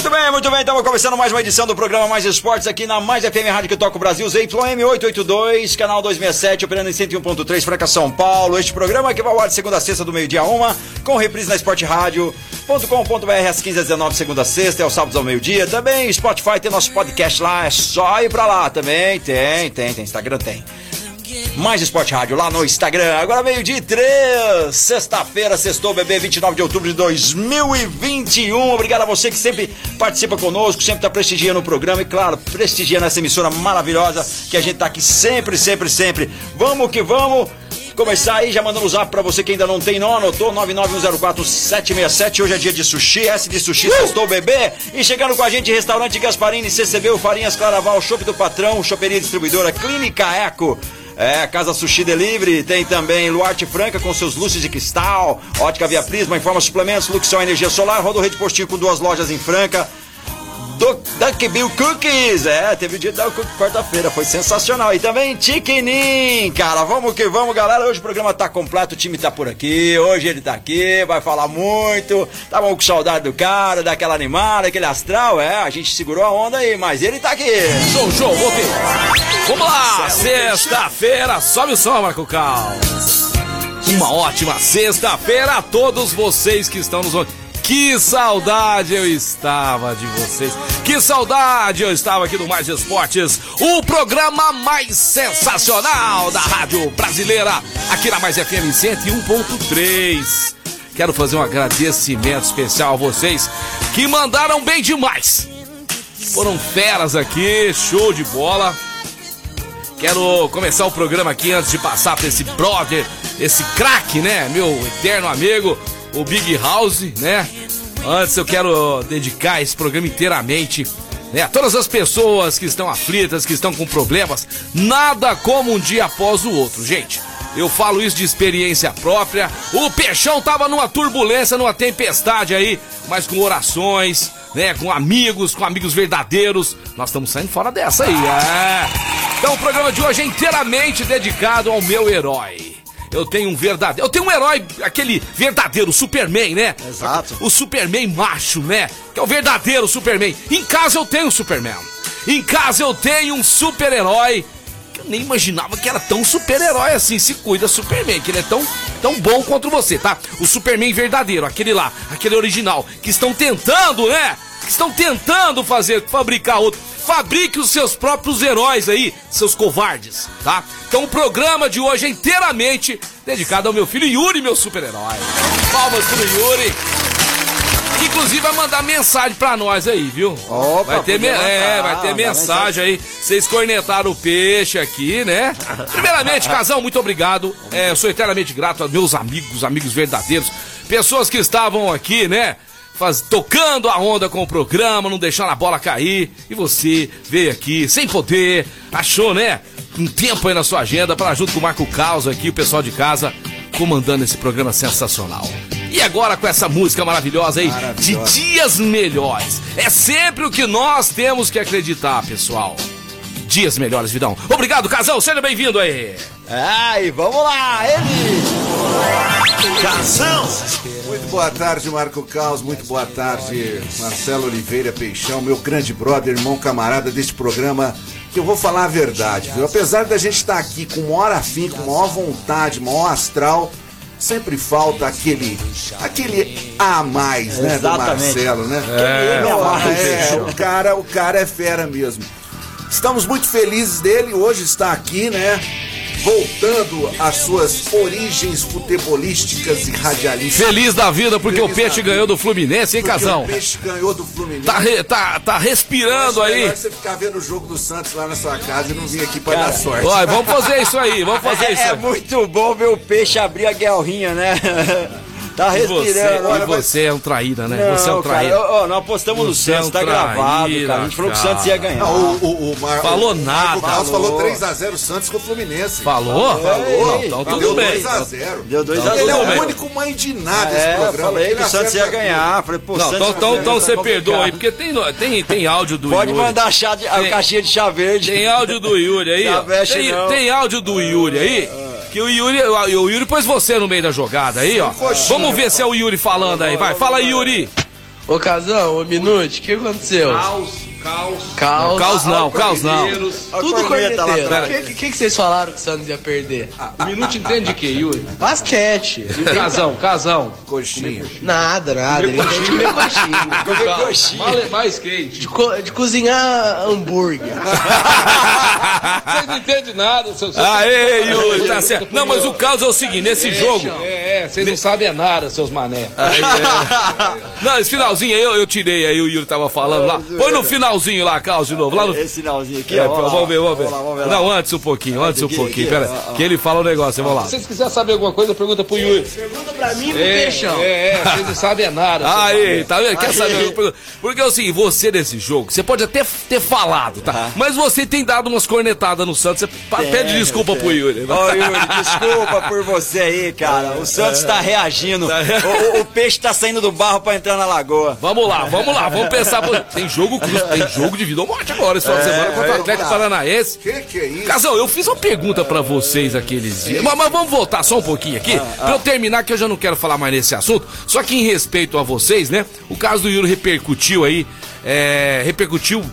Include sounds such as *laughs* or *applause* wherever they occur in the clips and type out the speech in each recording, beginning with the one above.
Muito bem, muito bem. Estamos começando mais uma edição do programa Mais Esportes aqui na Mais FM Rádio que toca o Brasil, ZYM 882, canal 267, operando em 101.3, Franca, São Paulo. Este programa que vai ao ar de segunda a sexta do meio-dia a uma, com reprise na Esporte Rádio.com.br às 15 às 19 segunda a sexta, é o sábado ao meio-dia. Também Spotify tem nosso podcast lá, é só ir pra lá também. Tem, tem, tem. Instagram tem. Mais Esporte Rádio lá no Instagram. Agora meio-dia e três. Sexta-feira, sextou, bebê, 29 de outubro de 2021. Obrigado a você que sempre participa conosco, sempre está prestigiando o programa e, claro, prestigiando essa emissora maravilhosa que a gente tá aqui sempre, sempre, sempre. Vamos que vamos. Começar aí, já mandando o zap pra você que ainda não tem, não anotou, 99104-767. Hoje é dia de sushi, S de sushi, sextou bebê. E chegando com a gente, restaurante Gasparini, CCB, Farinhas Claraval, Shopping do Patrão, Choperia Distribuidora, Clínica Eco. É, Casa Sushi Delivery, tem também Luarte Franca com seus luzes de cristal, Ótica Via Prisma, Informa Suplementos, Luxão Energia Solar, Rodo Rede Postinho com duas lojas em Franca. Do, Duck Bill Cookies, é, teve o dia da cookie quarta-feira, foi sensacional. E também Chiquinim, cara, vamos que vamos, galera. Hoje o programa tá completo, o time tá por aqui, hoje ele tá aqui, vai falar muito. Tava com saudade do cara, daquela animada, aquele astral, é, a gente segurou a onda aí, mas ele tá aqui. Show, show, voltei. Vamos lá, sexta-feira, sobe o som, Marco Cal. Uma ótima sexta-feira a todos vocês que estão nos ouvindo. Que saudade eu estava de vocês. Que saudade eu estava aqui do Mais Esportes, o programa mais sensacional da Rádio Brasileira, aqui na Mais FM 101.3. Quero fazer um agradecimento especial a vocês que mandaram bem demais. Foram feras aqui, show de bola. Quero começar o programa aqui antes de passar para esse brother, esse craque, né? Meu eterno amigo, o Big House, né? Antes eu quero dedicar esse programa inteiramente né, a todas as pessoas que estão aflitas, que estão com problemas. Nada como um dia após o outro, gente. Eu falo isso de experiência própria. O Peixão tava numa turbulência, numa tempestade aí, mas com orações, né, com amigos, com amigos verdadeiros. Nós estamos saindo fora dessa aí, é. Então o programa de hoje é inteiramente dedicado ao meu herói. Eu tenho um verdadeiro. Eu tenho um herói, aquele verdadeiro Superman, né? Exato. O Superman macho, né? Que é o verdadeiro Superman. Em casa eu tenho um Superman. Em casa eu tenho um super-herói. Que eu nem imaginava que era tão super-herói assim. Se cuida, Superman, que ele é tão, tão bom quanto você, tá? O Superman verdadeiro, aquele lá, aquele original. Que estão tentando, né? Que estão tentando fazer, fabricar outro. Fabrique os seus próprios heróis aí, seus covardes, tá? Então o programa de hoje é inteiramente dedicado ao meu filho Yuri, meu super-herói. Palmas pro Yuri. Inclusive vai mandar mensagem pra nós aí, viu? Opa, vai ter, me- mandar, é, vai ter mensagem aí. Vocês cornetaram o peixe aqui, né? *laughs* Primeiramente, Casão, muito obrigado. É, eu sou eternamente grato aos meus amigos, amigos verdadeiros. Pessoas que estavam aqui, né? Faz, tocando a onda com o programa, não deixando a bola cair. E você veio aqui sem poder, achou, né? Um tempo aí na sua agenda para junto com o Marco Caos aqui, o pessoal de casa, comandando esse programa sensacional. E agora com essa música maravilhosa aí, Maravilhosa. de dias melhores. É sempre o que nós temos que acreditar, pessoal. Dias melhores, Vidão. Obrigado, casal. Seja bem-vindo aí. Ai, vamos lá, ele! Casão! Muito boa tarde, Marco Caos. Muito boa tarde, Marcelo Oliveira Peixão, meu grande brother, irmão, camarada deste programa. Que eu vou falar a verdade, viu? Apesar da gente estar aqui com maior afinco, com maior vontade, maior astral, sempre falta aquele aquele a mais, né, do. Marcelo, né? É. Não, é, Peixão. o cara, o cara é fera mesmo. Estamos muito felizes dele, hoje está aqui, né? Voltando às suas origens futebolísticas e radialísticas. Feliz da vida porque Feliz o Peixe ganhou do Fluminense, hein, casão? O Peixe ganhou do Fluminense. Tá, re- tá, tá respirando aí. melhor você ficar vendo o jogo do Santos lá na sua casa e não vir aqui pra dar sorte. Olha, vamos fazer isso aí, vamos fazer isso É, é aí. muito bom ver o peixe abrir a guerrinha, né? *laughs* Tá E você, e você é um traíra, né? você é um Não, cara, traíra. ó, nós apostamos no é Santos, um tá gravado, traíra, cara. A gente falou que o. Santos ia ganhar. Não, o, o, o Mar- Falou o nada. Carlos Falou. falou 3x0 Santos com o Fluminense. Falou? Falou. Não, então Deu tudo bem. 2x0. Deu 2 a Ele é 0. o único mãe de nada desse É, programa. falei que Ele o Santos ia ganhar. Falei, pô, Não, Santos então, então, então ganhar, você tá perdoa aí, porque tem, tem, tem áudio do Pode Yuri. mandar chá de, a caixinha de chá verde. Tem áudio do Yuri aí, Tem, não. tem áudio do Yuri aí. Que o Yuri, o Yuri pôs você no meio da jogada aí, ó. Vamos ver se é o Yuri falando aí. Vai, fala aí, Yuri. Ô Casão, ô Minute, o que aconteceu? Caos, caos. Caos. Não, caos não, caos não. Tudo lá corneteiro. atrás. O que, que, que vocês falaram que o Santos ia perder? O Minuto entende de quê, Yuri? Basquete. Casão, casão. Coxinha. Nada, nada. Ele entende de *laughs* comer coxinha. Coxinha. mais quente. De, co- de cozinhar hambúrguer. *laughs* Vocês não entendem nada, seu Aê, Yuri, tá certo. Não, mas o caso é o seguinte, nesse jogo. É, é, vocês não sabem é nada, seus mané. Não, esse finalzinho aí eu, eu tirei aí, o Yuri tava falando lá. Põe no finalzinho lá, Carlos, de novo. Lá no. Esse sinalzinho aqui, É, ó. lá, vamos ver, vamos ver. Vamos lá, vamos ver. Não, antes um pouquinho, antes um pouquinho. aqui, Pera, ó, ó. que ele fala um negócio, vamos lá. Se vocês quiserem saber alguma coisa, pergunta pro Yuri. Pergunta pra mim e pro É, Peixão. é, é, vocês não sabem nada. Aí, tá vendo? Quer saber? Eu pergunto. Porque assim, você nesse jogo, você pode até ter falado, tá? Mas você tem dado umas cornetadas no Santos. Você pede desculpa pro Yuri. né? Ô, Yuri, desculpa por você aí, cara. O Santos tá reagindo. O, o- o peixe tá saindo do barro pra entrar na lagoa. Vamos lá, vamos lá, vamos pensar. Tem jogo, cruz- tem jogo de vida ou morte agora, esse final de semana contra o Atlético Paranaense. Que que é isso? Casal, eu fiz uma pergunta pra vocês aqueles dias. Mas, mas vamos voltar só um pouquinho aqui, pra eu terminar, que eu já não quero falar mais nesse assunto. Só que em respeito a vocês, né? O caso do Yuri repercutiu aí, é, repercutiu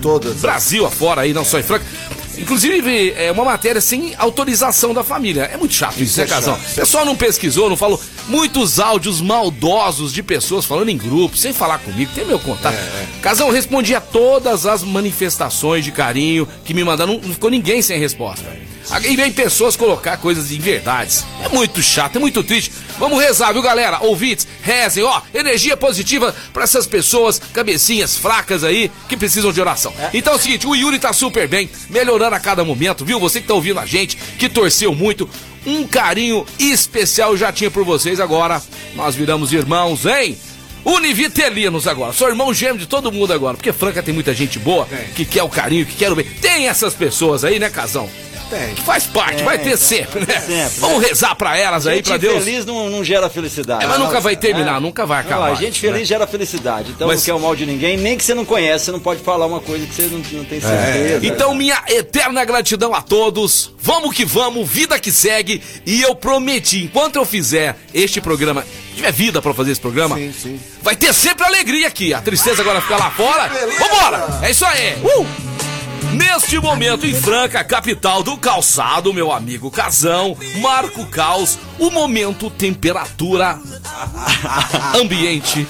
Todas. Brasil afora aí, não só em Franca. Inclusive, é uma matéria sem autorização da família. É muito chato isso, né, é Casal? O pessoal não pesquisou, não falou. Muitos áudios maldosos de pessoas falando em grupo, sem falar comigo, tem meu contato. Casal, eu respondi a todas as manifestações de carinho que me mandaram, não ficou ninguém sem resposta. E vem pessoas colocar coisas em verdades. É muito chato, é muito triste. Vamos rezar, viu, galera? Ouvintes, rezem, ó, energia positiva pra essas pessoas, cabecinhas fracas aí, que precisam de oração. Então é o seguinte, o Yuri tá super bem, melhorando a cada momento, viu? Você que tá ouvindo a gente, que torceu muito, um carinho especial já tinha por vocês agora. Nós viramos irmãos, hein? Univitelinos agora. Sou irmão gêmeo de todo mundo agora. Porque Franca tem muita gente boa que quer o carinho, que quer o bem. Tem essas pessoas aí, né, Casão? Tem. Faz parte, vai ter sempre, né? sempre, Vamos rezar pra elas aí, Gente pra Deus. feliz não, não gera felicidade. É, mas nunca vai terminar, nunca vai Não, acabar. a gente feliz gera felicidade. Então Mas- não quer o mal de ninguém, nem que você não conhece, você não pode falar uma coisa que você não, não tem certeza. Então, minha eterna gratidão a todos. Vamos que vamos, vida que segue. E eu prometi, enquanto eu fizer este programa, tiver vida pra fazer esse programa, Sim, sim. vai ter sempre alegria aqui. A tristeza agora fica lá fora. Vambora! É isso aí! Uh! Neste momento, em Franca, capital do calçado, meu amigo Casão, Marco Caos, o momento temperatura ambiente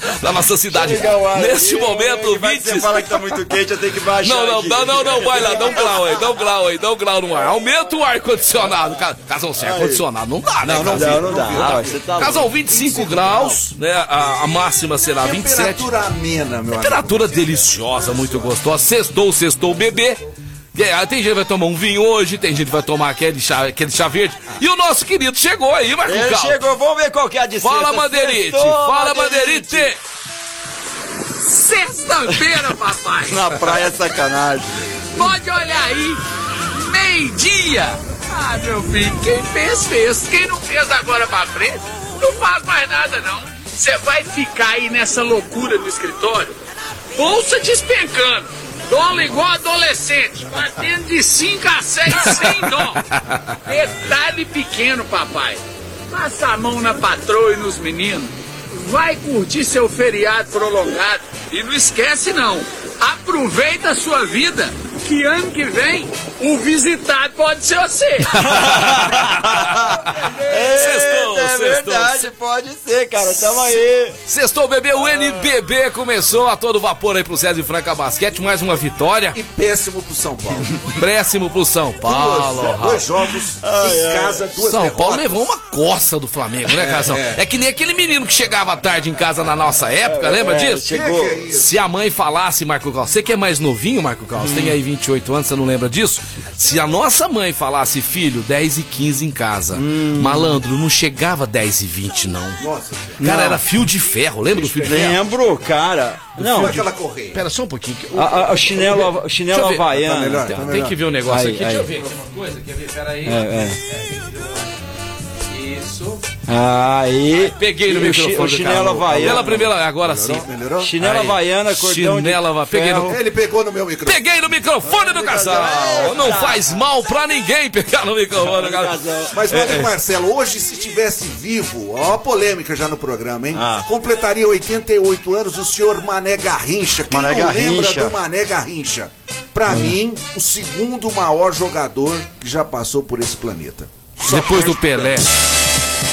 *laughs* da nossa cidade. Neste aí, momento, que 20... Você fala que tá muito quente, eu tenho que baixar. Não, não, aqui. não, não, não, vai lá, dá um grau aí, dá um grau aí, dá um grau no ar. Aumenta o ar-condicionado. Ca- Casal sem ar-condicionado, não dá, né? Não, não dá, não dá. Você tá louco. 25 graus, né? A, a máxima será 27. Temperatura amena, meu amigo. Temperatura deliciosa, muito gostosa. Sextou, sextou, bebê. E aí, Tem gente que vai tomar um vinho hoje, tem gente que vai tomar aquele chá, aquele chá verde. E o nosso querido chegou aí, Marco Ele chegou, vamos ver qual que é a de Fala! Sextou, Fala, Madeirite! Sexta-feira, papai. Na praia é sacanagem. Pode olhar aí. Meio-dia. Ah, meu filho, quem fez, fez. Quem não fez agora pra frente, não faz mais nada, não. Você vai ficar aí nessa loucura no escritório, bolsa despencando, dólar igual adolescente, batendo de 5 a 6 sem dó. Detalhe pequeno, papai. Passa a mão na patroa e nos meninos. Vai curtir seu feriado prolongado. E não esquece, não. Aproveita a sua vida, que ano que vem o visitado pode ser você. *laughs* Sextou, é sextou. verdade, pode ser, cara. Tamo aí. Sextou, bebê, o NBB começou a todo vapor aí pro César e Franca Basquete, mais uma vitória. E péssimo pro São Paulo. *laughs* Péssimo pro São Paulo. Duas, dois jogos em casa, duas São derrotas. Paulo levou uma coça do Flamengo, né, Casão? É, que nem aquele menino que chegava tarde em casa na nossa época, lembra É, disso? Chegou. é? Se a mãe falasse, Marco Carlos, você que é mais novinho, Marco Carlos, tem aí 28 anos, você não lembra disso? Se a nossa mãe falasse, filho, 10 e 15 em casa, malandro, não chegava 10 e 20, não. Nossa, Cara, Não. era fio de ferro, lembra do fio de ferro? Lembro, cara. Não, Não, aquela correia. Pera só um pouquinho. que- a, a- o chinelo, o chinelo havaiano. Tá melhor? Tem, Tá tem melhor. que ver o negócio Aí, aqui. aí. Deixa eu ver aqui uma coisa. Quer ver? Pera aí. É, é. Isso. Aí. Peguei no E microfone. O chinelo cara. havaiano. Pela primeira, agora sim. Melhorou? Chinelo havaiana, cordão Chinelo de peguei no-. Ele pegou no meu microfone. Peguei no microfone do casal. Não faz mal pra ninguém pegar no microfone do casal. Mas, meu amigo Marcelo, hoje, se tivesse vivo, ó, a polêmica já no programa, hein? Ah. Completaria 88 anos o senhor Mané Garrincha. Quem Mané não lembra Garrincha. do Mané Garrincha? Pra mim, o segundo maior jogador que já passou por esse planeta. Depois do Pelé.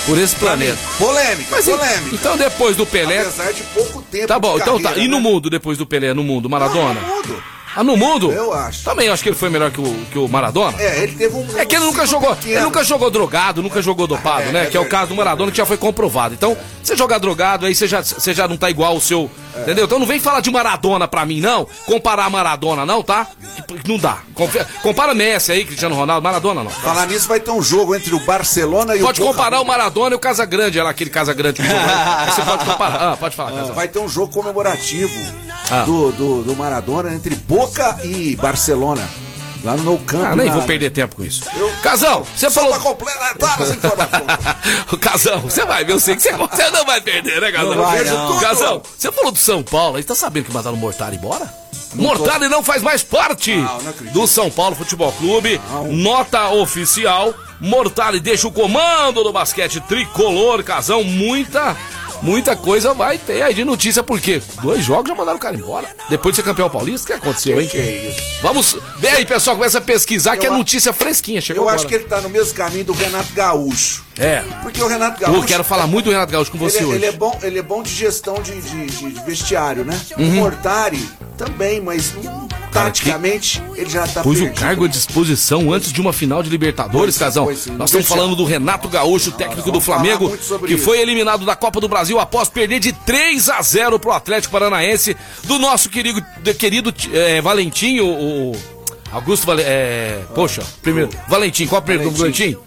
Por esse planeta. Polêmica, Mas polêmica. então depois do Pelé. Apesar de pouco tempo Tá bom, então tá. carreira, E no né? mundo, depois do Pelé, no mundo, Maradona? Ah, no mundo. Ah, no mundo? Eu acho. Também acho que ele foi melhor que o, que o Maradona. É, ele teve um. É que ele nunca ciclo jogou, pequeno. ele nunca jogou drogado, nunca jogou dopado, É, né? é que é o caso do Maradona que já foi comprovado. Então, você jogar drogado, aí você já, você já não tá igual o seu. É. Entendeu? Então não vem falar de Maradona pra mim, não. Comparar Maradona, não, tá? Não dá. Compara Messi aí, Cristiano Ronaldo, Maradona não. Falar nisso, vai ter um jogo entre o Barcelona e Pode o Boca comparar o Maradona e o Casagrande, era aquele Casagrande que jogou. Você pode comparar. Ah, pode falar, Casal. Vai ter um jogo comemorativo Ah. do, do, do Maradona entre Boca e Barcelona. Lá no Nou Camp. Ah, nem vou perder tempo com isso. Casal, você Só falou. *laughs* o Casão, você vai ver, eu sei que você, *laughs* você não vai perder, né, Casão? Não vai, não. Casão, você falou do São Paulo, aí tá sabendo que mandaram o Mortari embora? Mortari não faz mais parte Não, não do São Paulo Futebol Clube. Nota oficial. Mortari deixa o comando do basquete tricolor, Casão. Muita, muita coisa vai ter aí de notícia, porque dois jogos já mandaram o cara embora. Depois de ser campeão paulista, o que aconteceu, hein? Vamos, vem aí, pessoal, começa a pesquisar, que é a- notícia fresquinha. Chegou Eu agora. acho que ele tá no mesmo caminho do Renato Gaúcho. É. Porque o Renato Gaúcho. Eu quero falar muito do Renato Gaúcho com você ele, hoje. ele é bom, ele é bom de gestão de, de- de- vestiário, né? Uhum. O Mortari também, mas taticamente ele já tá Pôs o cargo à disposição antes de uma final de Libertadores, Pois, Casão. pois. Nós estamos falando do Renato Gaúcho, técnico do Flamengo, que isso. foi eliminado da Copa do Brasil após perder de 3 a 0 pro Atlético Paranaense do nosso querido, querido eh, Valentinho, o. Augusto Valentim. É, poxa, primeiro. Valentim, qual é o primeiro nome do Valentim?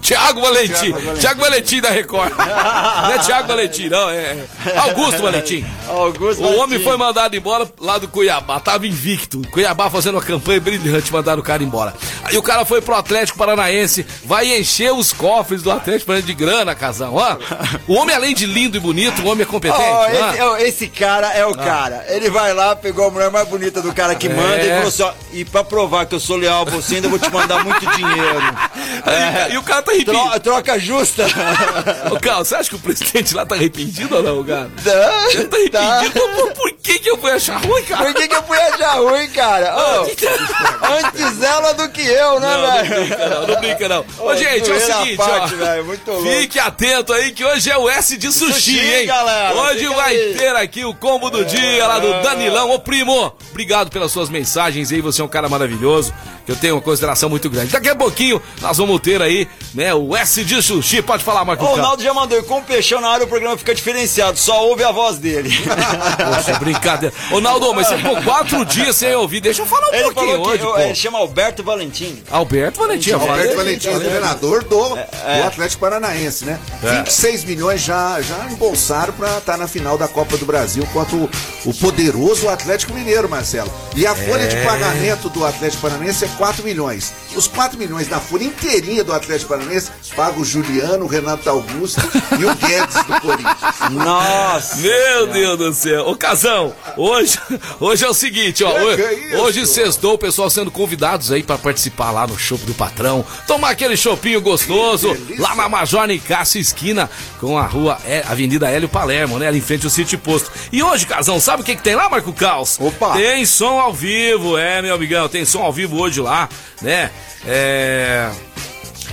Tiago Valentim. Tiago Valentim da Record. não é Tiago Valentim, não. É Augusto Valentim. Augusto O homem foi mandado embora lá do Cuiabá, tava invicto. Cuiabá fazendo uma campanha brilhante, mandaram o cara embora. Aí o cara foi pro Atlético Paranaense, vai encher os cofres do Atlético Paranaense de grana, casão. Ó, o homem, além de lindo e bonito, o homem é competente. Ó. esse, esse cara é o cara. Ele vai lá, pegou a mulher mais bonita do cara que manda e É. falou assim: ó, e pra provar que eu sou leal a você, ainda vou te mandar muito dinheiro. *laughs* Aí, e o cara tá arrependido. Tro- troca justa. *laughs* Ô, Carlos, você acha que o presidente lá tá arrependido ou não, cara? Tá, Ele tá arrependido. Por, por que que eu fui achar ruim, cara? Por que, que eu fui achar ruim, cara? Ô, antes ela do que eu, né, Não, não velho? brinca não, não brinca não. Ô, Ô, gente, é o seguinte, parte, ó. muito louco. Fique atento aí que hoje é o S de sushi, Sushi, hein? galera, Hoje vai aí. ter aqui o combo do dia lá do Danilão. Ô, primo, obrigado pelas suas mensagens aí. Você é um cara maravilhoso maravilhoso. Que eu tenho uma consideração muito grande. Daqui a pouquinho nós vamos ter aí, né, o S de sushi. Pode falar, Marco O. Ronaldo já mandou, e com o peixão na área o programa fica diferenciado, só ouve a voz dele. *laughs* Poxa, brincadeira. Ô, Naldo, mas você ficou quatro dias sem ouvir. Deixa eu falar um Ele pouquinho hoje, eu- ele chama Alberto Valentim. Alberto Valentim. Alberto Valentim, o treinador do, É, do Atlético Paranaense, né? 26 milhões já, já embolsaram pra estar na final da Copa do Brasil contra o, o poderoso Atlético Mineiro, Marcelo. E a folha É. de pagamento do Atlético Paranaense é 4 milhões. Os 4 milhões da folha inteirinha do Atlético Paranaense paga o Juliano, o Renato Augusto e o Guedes do Corinthians. *laughs* Nossa. Meu Deus do céu. Ô, Casão, hoje, hoje é o seguinte, ó. Hoje, é hoje sextou o pessoal sendo convidados aí pra participar lá no show do patrão. Tomar aquele chopinho gostoso lá na Major Nicásio, esquina com a rua, é, Avenida Hélio Palermo, né? Ali em frente ao City Posto. E hoje, Casão, sabe o que, que tem lá, Marco Caos? Opa. Tem som ao vivo, é, meu amigão. Tem som ao vivo hoje lá, né? É.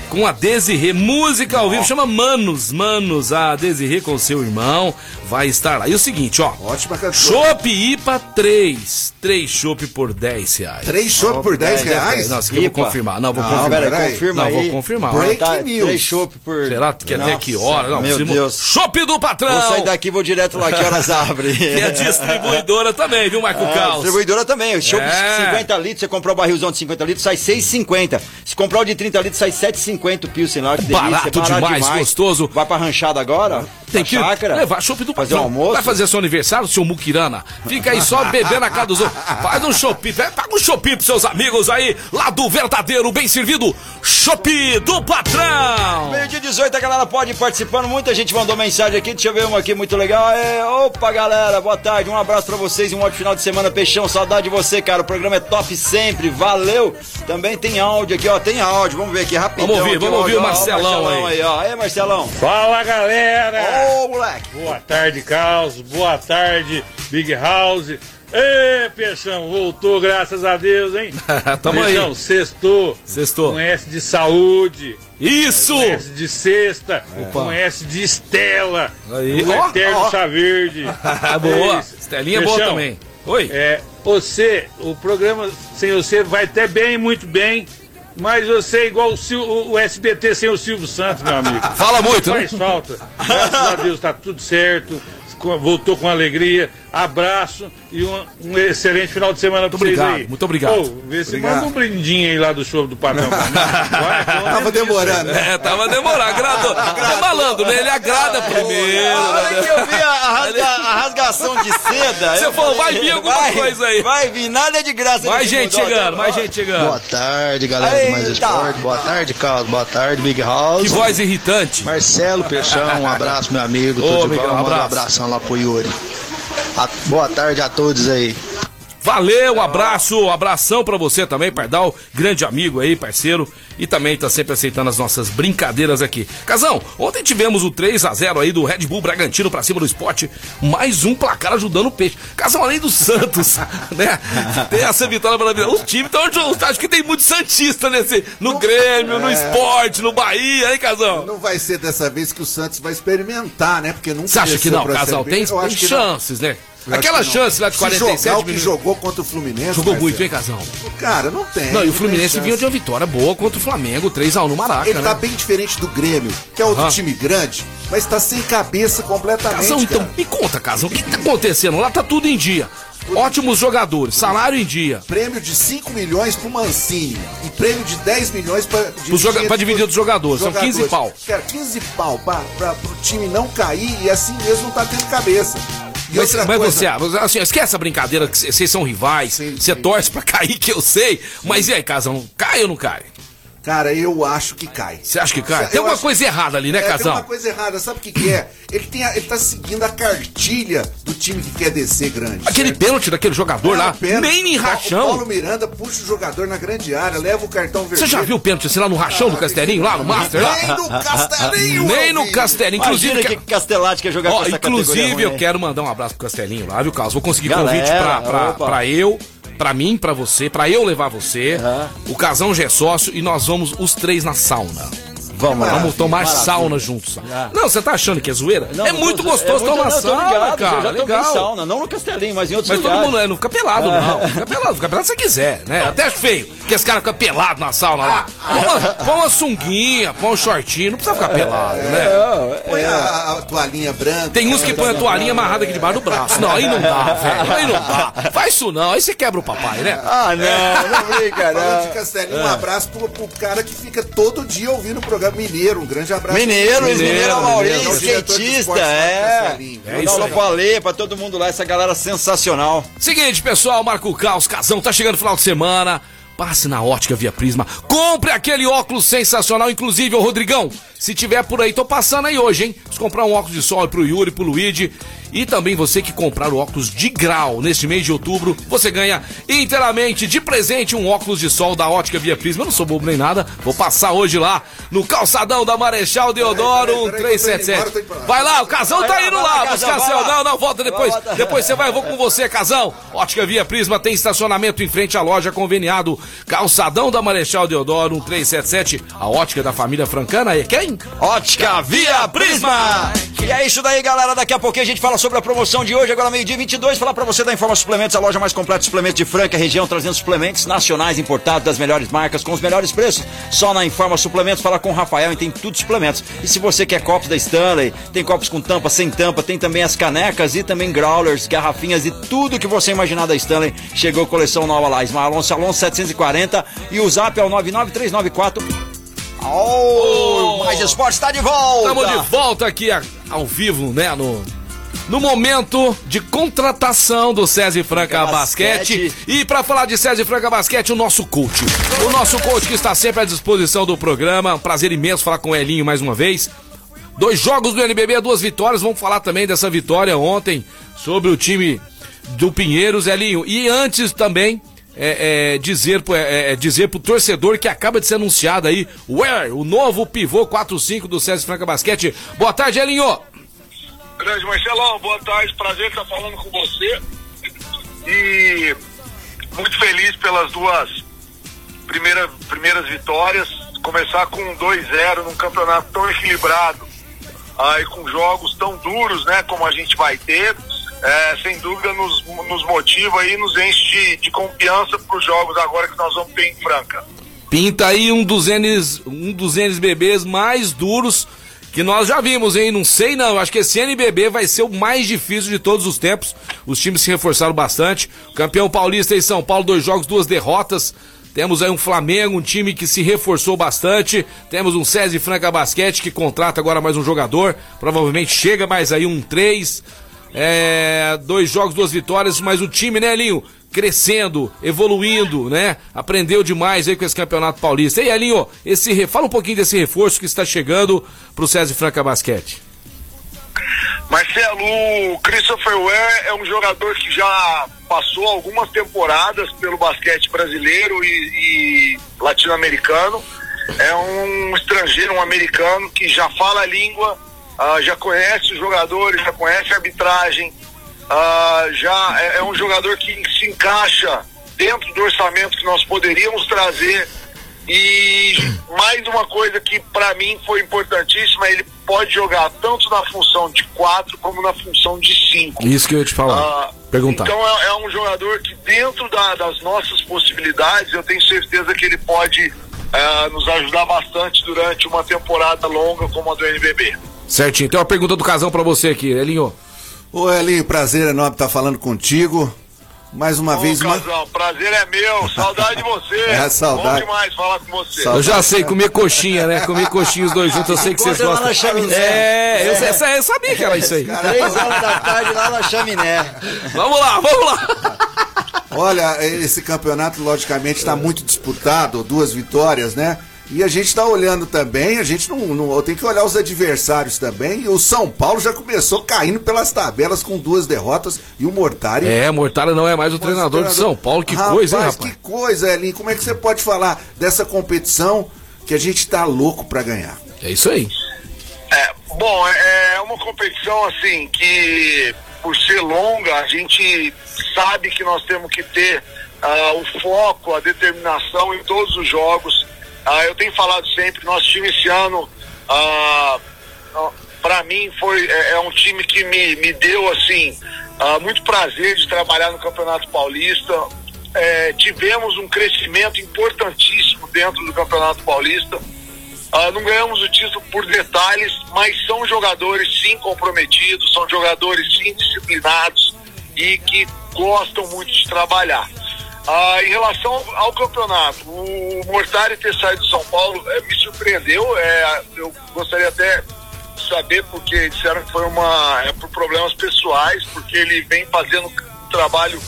com a Desirê. Música ao vivo, chama Manos, Manos. A Desirê com seu irmão vai estar lá. E o seguinte, ó. Ótima cantora. Chopp IPA 3. 3 chopp por 10 reais. Três chopp por 10 reais? Não, isso aqui eu vou confirmar. Não, vou Não, confirmar. pera, peraí. confirma Não, aí. vou confirmar. Break Tá, news. três chopp por... Será que quer até que hora? Não, meu Deus. Chopp do patrão! Vou sair daqui e vou direto lá, que horas abre? *laughs* Que é distribuidora também, viu, Marco É, Caos? distribuidora também. O de É. 50 litros, você comprou o barrilzão de 50 litros, sai 6,50. Se comprar o de 30 litros, sai 7,50 o Pilsen lá. Que delícia, Barato demais, gostoso. Vai pra ranchada agora? Tem que chácara? levar chopp do Fazer patrão. um almoço? Vai fazer seu aniversário, seu muquirana. Fica aí só bebendo na casa dos outros. Faz um chopp, paga um chopp pros seus amigos aí, lá do verdadeiro, bem servido, chopp do patrão. Meio dia 18, a galera pode ir participando. Muita gente mandou mensagem aqui. Deixa eu ver uma aqui muito legal. É, opa, galera, boa tarde. Um abraço pra vocês e um ótimo final de semana. Peixão, saudade de você, cara. O programa é top sempre. Valeu. Também tem áudio aqui, ó. Tem áudio. Vamos ver aqui rapidão. Vamos ouvir, aqui, vamos ouvir o áudio, ó, Marcelão aí. ó. Aí, Marcelão. Fala galera! Ô, moleque. Boa tarde, Caos. Boa tarde, Big House. Ê, Peixão, voltou, graças a Deus, hein? *laughs* Tamo aí. Peixão, sextou. Sextou. Com S de saúde. Isso! Com S de sexta. Com S de Estela. Aí, O ó, Eterno ó. Chá Verde. *laughs* boa. É. Estelinha é boa Peixão, também. Oi. É, você, o programa sem você vai até bem, muito bem. Mas você é igual o, o- SBT sem o Silvio Santos, meu amigo. *laughs* Fala muito, né? Faz falta. Graças a Deus tá tudo certo. Voltou com alegria. Abraço e um, um excelente final de semana pra vocês obrigado, aí. muito obrigado. Ô, vê se Obrigado. manda um brindinho aí lá do show do patrão. Vai, *laughs* Tava demorando, isso, né? É, tava demorando, agradou. *laughs* É malandro, né? Ele agrada primeiro. A hora né? que eu vi a, *laughs* rasga- a rasgação de seda. Você eu falou, vai vir alguma vai- coisa aí. Vai vir, nada é de graça. Mais gente chegando, mais gente chegando. Boa tarde, galera do Mais. Esporte. Boa tarde, Carlos. Boa tarde, Big House. Que voz irritante. Marcelo Peixão, um abraço, meu amigo. Ô, Tudo de bom? um um abraço. Abração lá pro Yuri. A- boa tarde a todos aí. Valeu, um abraço, abração pra você também, Pardal, grande amigo aí, parceiro, e também tá sempre aceitando as nossas brincadeiras aqui. Casão, ontem tivemos o 3 a 0 aí do Red Bull Bragantino pra cima do esporte, mais um placar ajudando o peixe. Casão, além do Santos, *laughs* né, tem essa vitória maravilhosa. Os times estão acho que tem muito Santista nesse, no Grêmio, no esporte, no Bahia, hein, Casão? Não vai ser dessa vez que o Santos vai experimentar, né? Porque nunca Você acha que não, Casal? Tem, tem que não. chances, né? Eu Aquela chance lá de Se 47 jogar o que minutos. jogou contra o Fluminense. Jogou muito, hein, Casão? Cara, não tem. Não, e o Fluminense vinha de uma vitória boa contra o Flamengo, 3x1 no Maraca, Ele né? tá bem diferente do Grêmio, que é outro Aham. time grande, mas tá sem cabeça completamente. Casão, então, cara. me conta, Casão, o que, tá acontecendo? Lá tá tudo em dia. Ótimos jogadores, salário em dia. Prêmio de 5 milhões pro Mancini e prêmio de 10 milhões pra, joga- pra dividir dos jogadores, são 15 pau. Cara, 15 pau pra, pra, pro time não cair e assim mesmo não tá tendo cabeça. E Mas, outra mas coisa, você, assim, esquece a brincadeira que vocês são rivais, você torce pra cair, que eu sei. Mas e aí, Casão, cai ou não cai? Cara, eu acho que cai. Você acha que cai? Eu Tem alguma acho- coisa errada ali, né, É, tem Casão? uma coisa errada, sabe o que, que é? Ele, tem a- ele tá seguindo a cartilha do time que quer descer grande. Aquele certo? pênalti daquele jogador É, lá, nem em O Paulo rachão. Miranda puxa o jogador na grande área, leva o cartão vermelho. Você já viu o pênalti assim lá no rachão do Castelinho, lá no Master? Lá? Nem no Castelinho! Nem no. Castelinho. Inclusive, Inclusive, que Castelati quer jogar Ó, com essa inclusive, ruim, eu quero mandar um abraço pro Castelinho lá, viu, Carlos? Vou conseguir Galera, convite pra, pra, pra eu, pra mim, pra você, pra eu levar você. O Casão já é sócio e nós vamos os três na sauna. Vamos lá. Vamos tomar Maravilha. sauna juntos. Ah. Não, você tá achando que é zoeira? Não, é não muito tô- gostoso é muito- tomar não, sauna, ligado, cara. Eu já tomei legal. sauna, não no Castelinho, mas em outros Mas todo lugares. mundo né, não fica pelado, não. Fica pelado, fica pelado se você quiser, né? Até acho feio que esse cara fica pelado na sauna lá. Põe uma, põe uma sunguinha, põe um shortinho, não precisa ficar pelado, né? Põe a, a toalhinha branca. Tem uns que põem a toalhinha amarrada aqui debaixo do braço. Não, aí não dá, velho. Aí não dá. Faz isso não, aí você quebra o papai, né? Ah, não, não brinca, Falando de não. Castelinho, É. um abraço pro, pro cara que fica todo dia ouvindo o programa Mineiro. Um grande abraço. Mineiro, ex-mineiro é o Maurício, Mineiro, diretor de skatista, do é. É isso aí. Ale, pra todo mundo lá, essa galera sensacional. Seguinte, pessoal, Marco Caos, Casão, tá chegando o final de semana. Passe na ótica via Prisma. Compre aquele óculos sensacional, inclusive, ô Rodrigão. Se tiver por aí, tô passando aí hoje, hein? Preciso comprar um óculos de sol pro Yuri, pro Luigi. E também você que comprar o óculos de grau neste mês de outubro, você ganha inteiramente de presente um óculos de sol da Ótica Via Prisma. Eu não sou bobo nem nada, vou passar hoje lá no calçadão da Marechal Deodoro 1377. Vai lá, o Casão tá indo lá, buscar seu. Não, não, volta depois. Depois você vai, eu vou com você, Casão. Ótica Via Prisma tem estacionamento em frente à loja conveniado. Calçadão da Marechal Deodoro 1377. A ótica da família francana é quem? Ótica Via Prisma! E é isso daí, galera. Daqui a pouquinho a gente fala sobre a promoção de hoje, agora meio-dia 22. Falar pra você da Informa Suplementos, a loja mais completa de suplementos de Franca, região, trazendo suplementos nacionais importados das melhores marcas, com os melhores preços. Só na Informa Suplementos, fala com o Rafael e tem tudo suplementos. E se você quer copos da Stanley, tem copos com tampa, sem tampa, tem também as canecas e também growlers, garrafinhas e tudo que você imaginar da Stanley. Chegou coleção nova lá, Ismael Alonso Alonso 740 e o zap é o 99394 Oh, mais esporte está de volta! Estamos de volta aqui ao vivo, né? No, no momento de contratação do César Franca Basquete. Basquete. E para falar de César Franca Basquete, o nosso coach. O nosso coach que está sempre à disposição do programa. Um prazer imenso falar com o Elinho mais uma vez. Dois jogos do NBB, duas vitórias. Vamos falar também dessa vitória ontem sobre o time do Pinheiros, Elinho. E antes também é, é, dizer, é, é, dizer pro torcedor que acaba de ser anunciado aí, o novo pivô 4-5 do César Franca Basquete. Boa tarde, Elinho. Grande Marcelão, boa tarde, prazer estar falando com você. E muito feliz pelas duas primeira, primeiras vitórias. Começar com um 2-0 num campeonato tão equilibrado aí com jogos tão duros, né, como a gente vai ter. É, sem dúvida nos, nos motiva e nos enche de, de confiança para os jogos agora que nós vamos ter em Franca. Pinta aí um dos N's, um dos NBBs mais duros que nós já vimos, hein? Não sei não, acho que esse NBB vai ser o mais difícil de todos os tempos. Os times se reforçaram bastante. O campeão paulista em São Paulo, dois jogos, duas derrotas. Temos aí um Flamengo, um time que se reforçou bastante. Temos um César Franca Basquete que contrata agora mais um jogador. Provavelmente chega mais aí um três. É, dois jogos, duas vitórias, mas o time, né, Elinho? Crescendo, evoluindo, né? Aprendeu demais aí com esse campeonato paulista. E Elinho, esse, re- fala um pouquinho desse reforço que está chegando pro César Franca Basquete. Marcelo, o Christopher Ware é um jogador que já passou algumas temporadas pelo basquete brasileiro e, e latino-americano. É um estrangeiro, um americano que já fala a língua, ah, já conhece os jogadores, já conhece a arbitragem, ah, já é, é um jogador que se encaixa dentro do orçamento que nós poderíamos trazer. E mais uma coisa que para mim foi importantíssima, ele pode jogar tanto na função de 4 como na função de 5. Isso que eu ia te falar. Ah, Perguntar. Então é, é um jogador que dentro da- das nossas possibilidades, eu tenho certeza que ele pode ah, nos ajudar bastante durante uma temporada longa como a do NBB. Certinho. Tem uma pergunta do casão pra você aqui, Elinho. Ô Elinho, prazer enorme estar falando contigo. Mais uma Ô, vez, uma... Casão, prazer é meu, saudade de você. *laughs* É, saudade. Bom demais falar com você. Eu já sei, comer coxinha, né? Comer coxinha os dois juntos, eu sei que vocês Encontra lá gostam. na chaminé. É, eu, essa- eu sabia que era isso aí. Três horas da tarde lá na chaminé. Vamos lá, vamos lá. Olha, esse campeonato, logicamente, está muito disputado, duas vitórias, né? E a gente está olhando também, a gente não, não tem que olhar os adversários também. E o São Paulo já começou caindo pelas tabelas com duas derrotas e o Mortari. É, Mortalha não é mais o treinador de São Paulo. Que coisa, hein, rapaz? Que coisa, Elinho. Como é que você pode falar dessa competição que a gente tá louco para ganhar? É isso aí. É, bom, é é uma competição assim que, por ser longa, a gente sabe que nós temos que ter ah, o foco, a determinação em todos os jogos. Ah, eu tenho falado sempre, nosso time esse ano, ah, para mim, foi é, é um time que me, me deu assim ah, muito prazer de trabalhar no Campeonato Paulista. É, tivemos um crescimento importantíssimo dentro do Campeonato Paulista. Ah, não ganhamos o título por detalhes, mas são jogadores sim comprometidos, são jogadores sim disciplinados e que gostam muito de trabalhar. Ah, em relação ao, campeonato, o Mortari ter saído do São Paulo eh, me surpreendeu. eh, eu gostaria até de saber porque disseram que foi uma é por problemas pessoais, porque ele vem fazendo um trabalho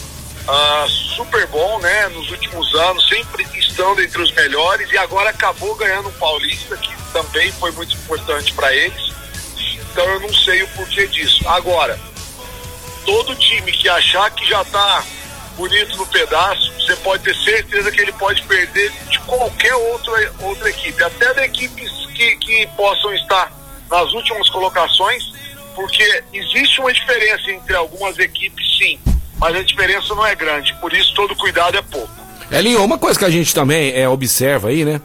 ah, super bom, né? Nos últimos anos, sempre estando entre os melhores e agora acabou ganhando um paulista que também foi muito importante para eles. Então eu não sei o porquê disso. Agora, todo time que achar que já tá bonito no pedaço, você pode ter certeza que ele pode perder de qualquer outra, outra equipe, até da equipes que, que possam estar nas últimas colocações, porque existe uma diferença entre algumas equipes, sim, mas a diferença não é grande, por isso todo cuidado é pouco. Elinho, uma coisa que a gente também é, observa aí, né?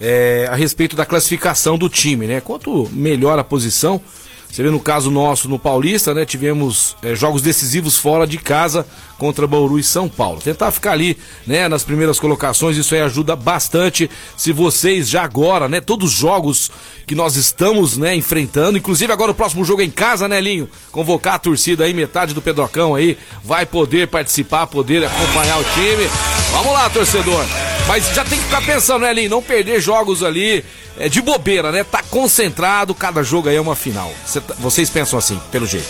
É, a respeito da classificação do time, né? Quanto melhor a posição, você vê no caso nosso no Paulista, né? Tivemos é, jogos decisivos fora de casa contra Bauru e São Paulo. Tentar ficar ali, né, nas primeiras colocações, isso aí ajuda bastante. Se vocês já agora, né, todos os jogos que nós estamos, né, enfrentando, inclusive agora o próximo jogo é em casa, né, Linho? Convocar a torcida aí, metade do Pedrocão aí, vai poder participar, poder acompanhar o time. Vamos lá, torcedor. Mas já tem que ficar pensando, né, Linho? Não perder jogos ali é, de bobeira, né? Tá concentrado, cada jogo aí é uma final. Cê, tá, vocês pensam assim, pelo jeito.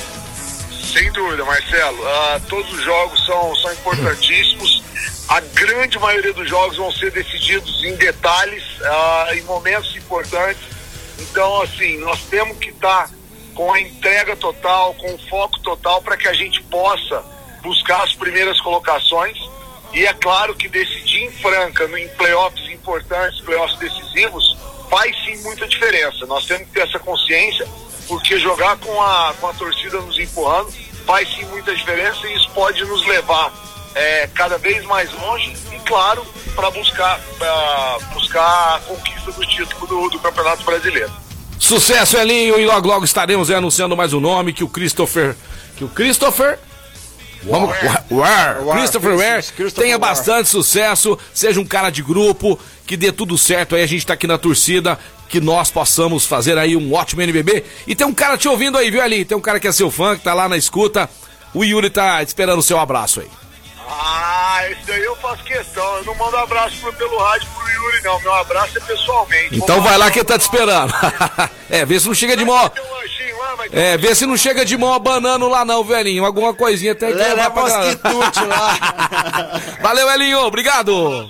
Sem dúvida, Marcelo. Uh, todos os jogos são, são importantíssimos. A grande maioria dos jogos vão ser decididos em detalhes, uh, em momentos importantes. Então, assim, nós temos que estar tá com a entrega total, com o foco total para que a gente possa buscar as primeiras colocações. E é claro que decidir em Franca, em playoffs importantes, playoffs decisivos, faz sim muita diferença. Nós temos que ter essa consciência, porque jogar com a, com a torcida nos empurrando faz sim muita diferença e isso pode nos levar é, cada vez mais longe e, claro, para buscar, buscar a conquista do título do, do Campeonato Brasileiro. Sucesso, Elinho, e logo logo estaremos anunciando mais um nome que o Christopher. Que o Christopher Vamos, War, Christopher Ware, tenha bastante sucesso, seja um cara de grupo, que dê tudo certo aí, a gente tá aqui na torcida, que nós possamos fazer aí um ótimo NBB. E tem um cara te ouvindo aí, viu ali? Tem um cara que é seu fã, que tá lá na escuta. O Yuri tá esperando o seu abraço aí. Ah, esse aí eu faço questão. Eu não mando abraço pro, pelo rádio pro Yuri, não. Meu abraço é pessoalmente. Então vai lá que ele tá te esperando. *laughs* é, vê se não chega de mó. É, vê se não chega de mão abanando lá não, velhinho. Alguma coisinha até que levar pra lá. *laughs* Valeu, Elinho. Obrigado.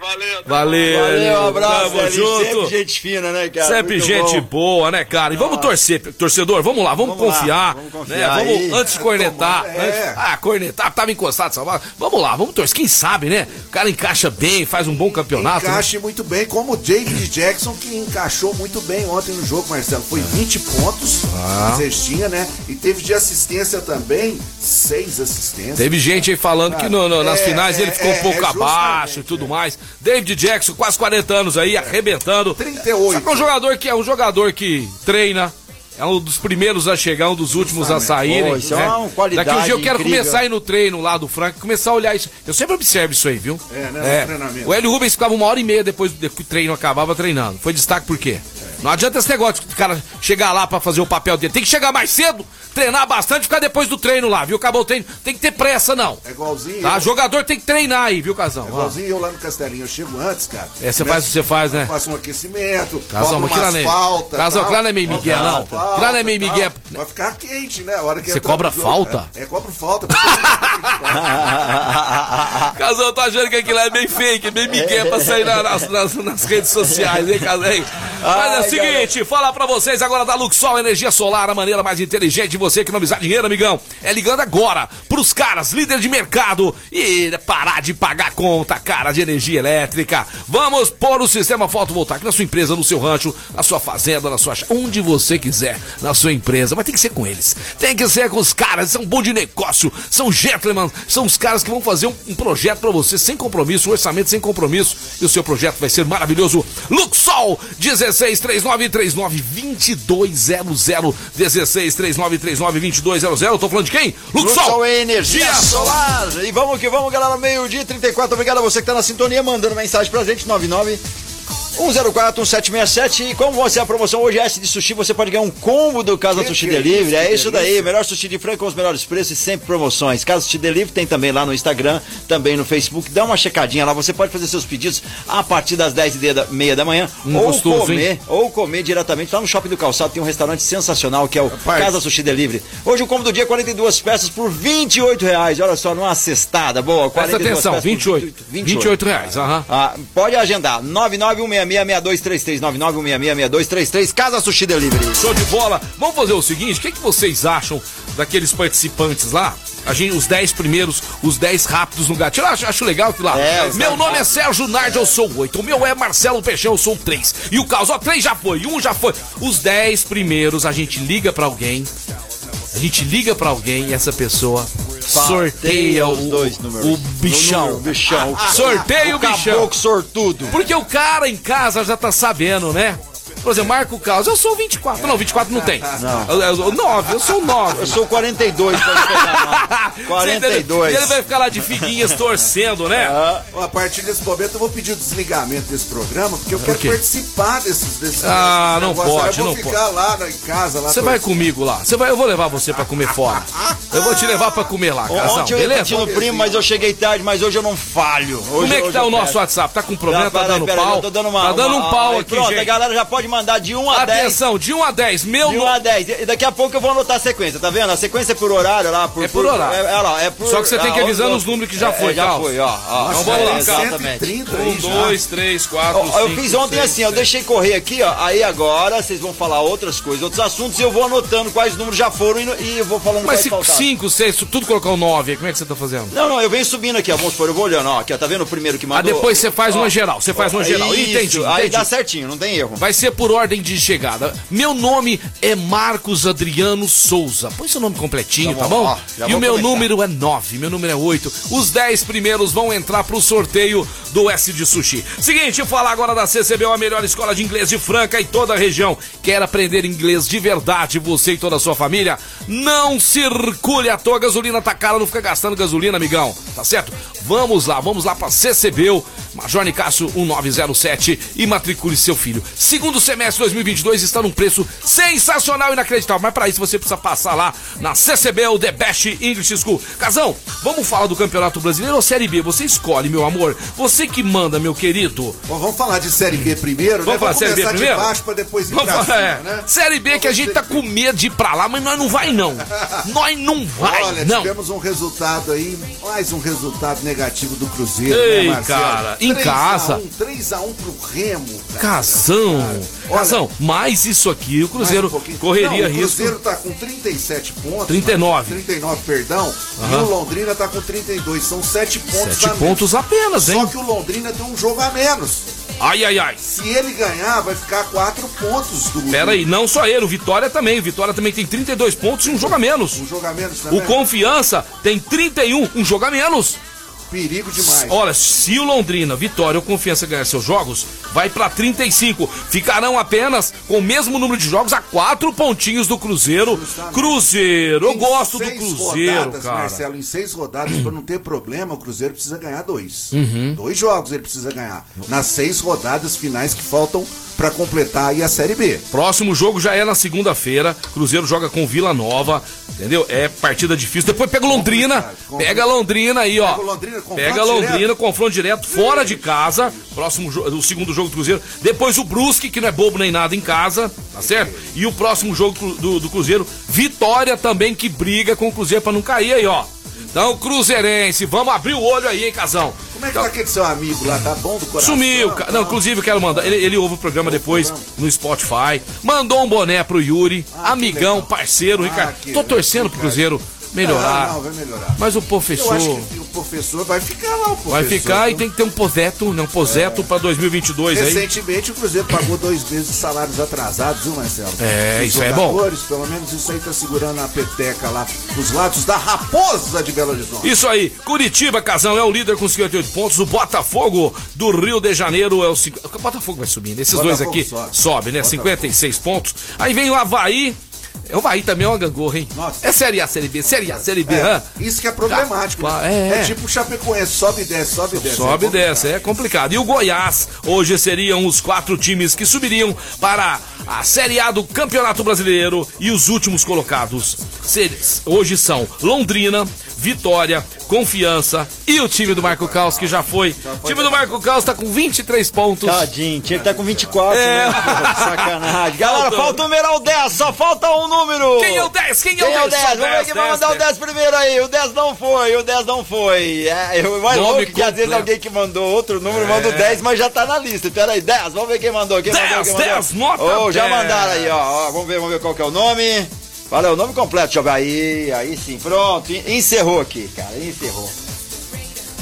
Valeu. Valeu. Valeu, um abraço. Tamo junto. Sempre gente fina, né, cara? Sempre Muito gente bom. boa, né, cara? E vamos torcer, torcedor. Vamos lá, vamos, Vamos lá, confiar. vamos né? confiar Vamos, aí. antes de cornetar. é. antes- ah, cornetar, tava encostado, salvado. Vamos lá, vamos torcer. Quem sabe, né? O cara encaixa bem, faz um bom campeonato. né? Encaixe muito bem, como o David Jackson, que encaixou muito bem ontem no jogo, Marcelo. Foi 20 pontos Ah. cestinha, né? E teve de assistência também, seis assistências. Teve gente aí falando que no- no- nas É, finais ele é, ficou um é, pouco é abaixo e tudo mais. David Jackson, quase 40 anos aí, arrebentando. 38. Sabe que é um jogador que é um jogador que treina. É um dos primeiros a chegar, um dos últimos a saírem. Pô, isso é né? uma qualidade Daqui um dia eu quero incrível. começar a ir no treino lá do Frank, começar a olhar isso. Eu sempre observo isso aí, viu? É, né, no treinamento. O Hélio Rubens ficava uma hora e meia depois do que o treino acabava treinando. Foi destaque por quê? Não adianta esse negócio de cara chegar lá pra fazer o papel dele. Tem que chegar mais cedo, treinar bastante ficar depois do treino lá, viu? Acabou o treino. Tem que ter pressa, não. É igualzinho. Tá? eu, Jogador tem que treinar aí, viu, Casão? é igualzinho eu lá no Castelinho. Eu chego antes, cara. É, você faz o que você faz, né? Faço um aquecimento, cobro mas é-. Casal, tal. aquilo não é meio migué, não. falta, não é meio migué. Vai ficar quente, né? A hora que Você cobra falta? É, é cobro falta. *laughs* Casal, eu tô achando que aquilo é bem fake, bem migué pra sair na- nas, nas- nas redes sociais, hein? Hein? Mas é o seguinte, falar pra vocês agora da Luxol Energia Solar, a maneira mais inteligente de você economizar dinheiro, amigão. É ligando agora pros caras, líder de mercado, e parar de pagar conta cara de energia elétrica. Vamos pôr o sistema fotovoltaico na sua empresa, no seu rancho, na sua fazenda, na sua... onde você quiser, na sua empresa. Mas tem que ser com eles. Tem que ser com os caras, são bom de negócio, são gentlemen, são os caras que vão fazer um, um projeto pra você sem compromisso, um orçamento sem compromisso. E o seu projeto vai ser maravilhoso. Luxol 16 3939 2200 16 3939 2200. Eu tô falando de quem? Luxol Energia Dia Solar. E vamos que vamos, galera. Meio-dia 34. Obrigado a você que tá na sintonia, mandando mensagem pra gente. 99 104 1767 e como você a promoção hoje é essa de sushi, você pode ganhar um combo do Casa Que Sushi que é Delivery. isso, É isso daí, delícia. melhor sushi de frango com os melhores preços e sempre promoções. Casa Sushi Delivery tem também lá no Instagram, também no Facebook. Dá uma checadinha lá, você pode fazer seus pedidos a partir das 10 e da- meia da manhã Hum, ou gostoso, comer, hein? ou comer diretamente lá no Shopping do Calçado, tem um restaurante sensacional que é o Rapaz. Casa Sushi Delivery. Hoje o combo do dia 42 peças por 28 reais. Olha só, numa cestada boa. Presta 42 atenção, peças por 28. 28 reais, aham. ah, pode agendar, 991666233, 991666233, Casa Sushi Delivery. Show de bola. Vamos fazer o seguinte, o que, que vocês acham daqueles participantes lá? A gente, os 10 primeiros, os 10 rápidos no gatilho. Eu acho, acho legal que lá. É, Meu nome é Sérgio Nardi, eu sou 8. O meu é Marcelo Peixão, eu sou 3. E o caos, ó, 3 já foi, um já foi. Os 10 primeiros, a gente liga pra alguém. A gente liga pra alguém e essa pessoa sorteia os o, dois números. o bichão. O número, o bichão. Sorteia o, bichão. Caboclo sortudo. Porque o cara em casa já tá sabendo, né? Por exemplo, Marco Caos, eu sou 24. Não, 24 não tem. Não. Eu, eu, eu- 9, eu sou 9. Eu sou 42, pode pegar, não. 42. E ele vai ficar lá de figuinhas torcendo, né? Ó, A partir desse momento eu vou pedir o desligamento desse programa, porque eu quero participar desses, desses Ah, desses não negócios. pode, eu vou não ficar lá na, em casa. Lá Você vai comigo lá. Você vai, eu vou levar você pra comer fora. *laughs* Eu vou te levar pra comer lá, casal. Ontem eu Beleza? no primo, mas eu cheguei tarde, mas hoje eu não falho. Hoje, Como é que tá o nosso peço. WhatsApp? Tá com problema? Tá dando peraí, pau? Tá dando um pau aqui, Pronto, a galera já pode mandar de 1 a 10. Atenção, de 1 a 10. Meu De 1 nome. a 10. E daqui a pouco eu vou anotar a sequência, tá vendo? A sequência é por horário lá. Por, É por horário. É, é lá, é por, Só que você tem que ah, avisando ó, os números que já é, foi, já Carlos. foi, ó. ó. Então vamos lá, É. Exatamente. 130 Um, aí já. dois, três, quatro, Ó, eu cinco, fiz ontem seis, assim, eu deixei correr aqui, ó. Aí agora vocês vão falar outras coisas, outros assuntos, e eu vou anotando quais números já foram e, eu vou falando Mas quais se faltaram. 5, 6, tudo colocar o 9 aí, como é que você tá fazendo? Não, não, eu venho subindo aqui, ó. Vamos supor, eu vou olhando, ó. Aqui, ó, tá vendo o primeiro que Ah, mandou? depois você faz Ó, uma geral. Você faz uma geral. isso, Entendi, Aí entendi. dá certinho, não tem erro. Vai ser por ordem de chegada. Meu nome é Marcos Adriano Souza. Põe seu nome completinho, Tá tá bom, bom? ó, e o meu começar. número é 9, meu número é 8. Os 10 primeiros vão entrar pro sorteio do S de Sushi. Seguinte, falar agora da CCBU, a melhor escola de inglês de Franca e toda a região. Quer aprender inglês de verdade, você e toda a sua família? Não circule à toa, a gasolina tá cara, não fica gastando gasolina, amigão. Tá certo? Vamos lá, vamos lá pra CCBU, Major Nicasso 1907 e matricule seu filho. Segundo semestre 2022 está num preço sensacional e inacreditável, mas para isso você precisa passar lá na CCBU The Best English School. Casão, vamos falar do Campeonato Brasileiro ou Série B? Você escolhe, meu amor. Você que manda, meu querido. Bom, vamos falar de Série B primeiro, Vamos né? falar Série B primeiro? de baixo pra depois ir Vamos pra falar, cima, é. né? Série B que a gente tá com medo de ir pra lá, mas nós não vai não. *laughs* Nós não vai Olha, não. tivemos um resultado aí, mais um resultado negativo do Cruzeiro, Ei, né, Marcelo? cara, em 3 casa. A 1, 3x1 pro Remo, cara. Casão, Olha- Casão, mais isso aqui, o Cruzeiro um correria Não, o risco. Cruzeiro tá com 37 pontos. 39. 39, perdão. E Aham. o Londrina tá com 32. São 7 pontos Sete a menos. pontos apenas, hein? Só que o Londrina tem um jogo a menos. Ai, ai, ai. Se ele ganhar, vai ficar 4 pontos do Pera aí, não só ele, o Vitória também. O Vitória também tem 32 pontos e um jogo a menos. Um jogo a menos também. O Confiança tem 31, um jogo a menos. Perigo demais. Olha, se o Londrina, Vitória ou Confiança ganhar seus jogos, vai pra 35. Ficarão apenas com o mesmo número de jogos a quatro pontinhos do Cruzeiro. Cruzeiro, eu Em gosto do Cruzeiro, rodadas, cara. Marcelo, em seis rodadas, pra não ter problema, o Cruzeiro precisa ganhar dois. Uhum. Dois jogos ele precisa ganhar. Nas seis rodadas finais que faltam pra completar aí a Série B. Próximo jogo já é na segunda-feira. Cruzeiro joga com Vila Nova, entendeu? É partida difícil. Depois pega o Londrina. Complicado, Pega Londrina aí, ó. Pega Londrina, confronto Pega Londrina, direto. confronto direto, fora de casa. Próximo o segundo jogo do Cruzeiro. Depois o Brusque, que não é bobo nem nada em casa, tá certo? E o próximo jogo do, do Cruzeiro, Vitória também, que briga com o Cruzeiro pra não cair aí, ó. Então, Cruzeirense, vamos abrir o olho aí, hein, casão? Como é que tá aquele seu amigo lá? Tá bom do coração? Sumiu, ca- não, inclusive eu quero mandar. Ele, ele ouve o programa depois no Spotify. Mandou um boné pro Yuri, amigão, parceiro, Ricardo. que Tô torcendo pro Cruzeiro melhorar. Ah, não, vai melhorar. Mas o professor o professor vai ficar lá, o professor. vai ficar e viu? tem que ter um poseto, né? Um poseto pra 2022 aí. Recentemente o Cruzeiro pagou dois meses de salários atrasados, viu, Marcelo? É, Os isso é bom. Pelo menos isso aí tá segurando a peteca lá nos lados da Raposa de Belo Horizonte. Isso aí, Curitiba, Casão, é o líder com 58 pontos. O Botafogo do Rio de Janeiro é o. O Botafogo vai subindo. Esses dois Botafogo aqui sobe. sobe, né? Botafogo. 56 pontos. Aí vem o Havaí. O Havaí também é uma gangorra, hein? Nossa. É Série A, Série B, Série A, Série B, É, isso que é problemático. Tá, né? é, é. tipo o Chapecoense, sobe e desce, sobe e desce. Sobe É e desce, é complicado. E o Goiás, hoje seriam os quatro times que subiriam para a Série A do Campeonato Brasileiro e os últimos colocados. Hoje são Londrina, Vitória, Confiança e o time do Marco Caos, que já foi. O time do Marco Caos tá com 23 pontos. Tadinho, tinha que estar com 24. É. Né? *laughs* Sacanagem. Galera, falta o numeral 10, só falta um número. Quem é o 10? Quem é Quem é o o 10? 10? Vamos ver quem vai mandar o 10 primeiro aí. O 10 não foi, o 10 não foi. É, eu mais louco que às vezes alguém que mandou outro número manda o 10, mas já tá na lista. Pera aí, 10, vamos ver quem mandou. Quem 10, mandou, quem mandou. 10, nota Oh, já 10. mandaram aí, ó, ó. Vamos ver, vamos ver qual que é o nome. Valeu, o nome completo, ver aí, aí sim. Pronto, en- encerrou aqui, cara, encerrou.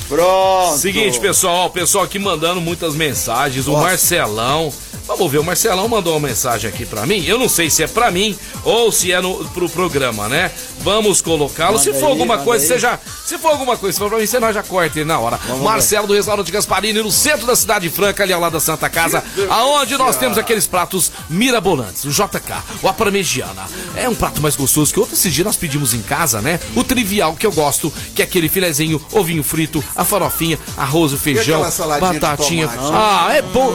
Pronto. Seguinte, pessoal, o pessoal aqui mandando muitas mensagens. O Marcelão. Vamos ver, o Marcelão mandou uma mensagem aqui pra mim. Eu não sei se é pra mim ou se é no, pro programa, né? Vamos colocá-lo. Se for aí, alguma coisa, aí. você já. Se for alguma coisa, se for pra mim, você nós já corta ele na hora. Marcelo do restaurante Gasparini, no centro da cidade franca, ali ao lado da Santa Casa, aonde nós temos aqueles pratos mirabolantes, o JK, o parmegiana. É um prato mais gostoso que outro esse dia nós pedimos em casa, né? O trivial que eu gosto, que é aquele filezinho, ovinho frito, a farofinha, arroz, o feijão, batatinha. Ah, é bom.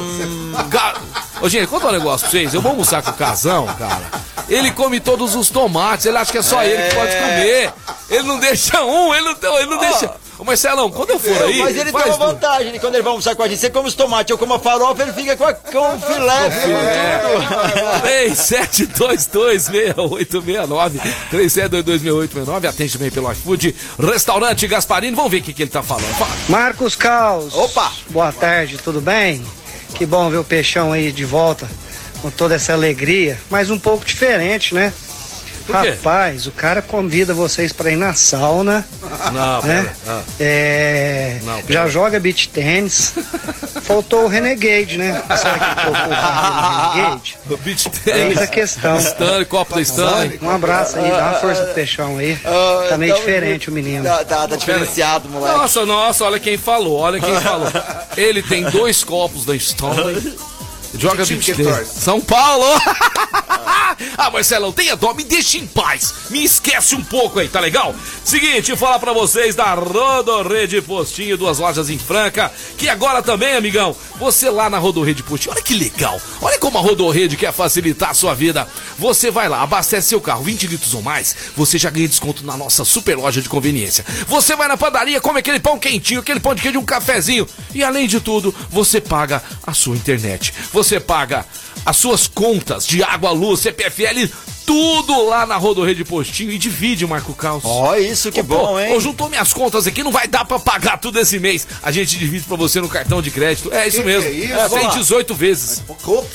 Ga- Ô, gente, conta um negócio pra vocês. Eu vou almoçar com o casão, cara. Ele come todos os tomates, ele acha que é só ele que pode comer. Ele não deixa um, ele não, ele não deixa. Ô, Marcelão, quando eu for aí. Mas ele tem uma vantagem, né? quando ele vai almoçar com a gente, você come os tomates, eu como a farofa, ele fica com, a, com o filé, tudo. 37226869 37226869 Atende também pelo iFood Restaurante Gasparini Vamos ver o que, que ele tá falando Fala. Marcos Caos. Opa! Boa tarde, tudo bem? Que bom ver o Peixão aí de volta com toda essa alegria, mas um pouco diferente, né? Por quê? Rapaz, o cara convida vocês pra ir na sauna, Não, né? pera. Ah. É, Não, já joga beach tênis. Faltou o Renegade, né? Sabe que colocou o Renegade? O beach Eis tênis a questão. Stanley, copo da Stanley Um abraço aí, dá uma força pro Peixão aí. Ah, Tá meio tá- diferente o menino. Tá, tá, tá diferenciado, moleque. Nossa, nossa, olha quem falou, olha quem falou. *laughs* Ele tem dois copos da Stanley. Joga beach? São Paulo! *laughs* ah, Marcelão, tenha dó, me deixa em paz. Me esquece um pouco aí, tá legal? Seguinte, falar pra vocês da Rodorrede Postinho, duas lojas em Franca, que agora também, amigão, você lá na Rodorrede Postinho, olha que legal. Olha como a Rodorrede quer facilitar a sua vida. Você vai lá, abastece seu carro 20 litros ou mais, você já ganha desconto na nossa super loja de conveniência. Você vai na padaria, come aquele pão quentinho, aquele pão de queijo, um cafezinho. E além de tudo, você paga a sua internet. Você paga. As suas contas de água, luz, CPFL, tudo lá na Rodorrede Postinho e divide, Marco Caos. Ó, isso que pô, bom, hein? Ô, juntou minhas contas aqui, não vai dar pra pagar tudo esse mês. A gente divide pra você no cartão de crédito. É isso Que mesmo. que é isso? É, tem lá. 18 vezes.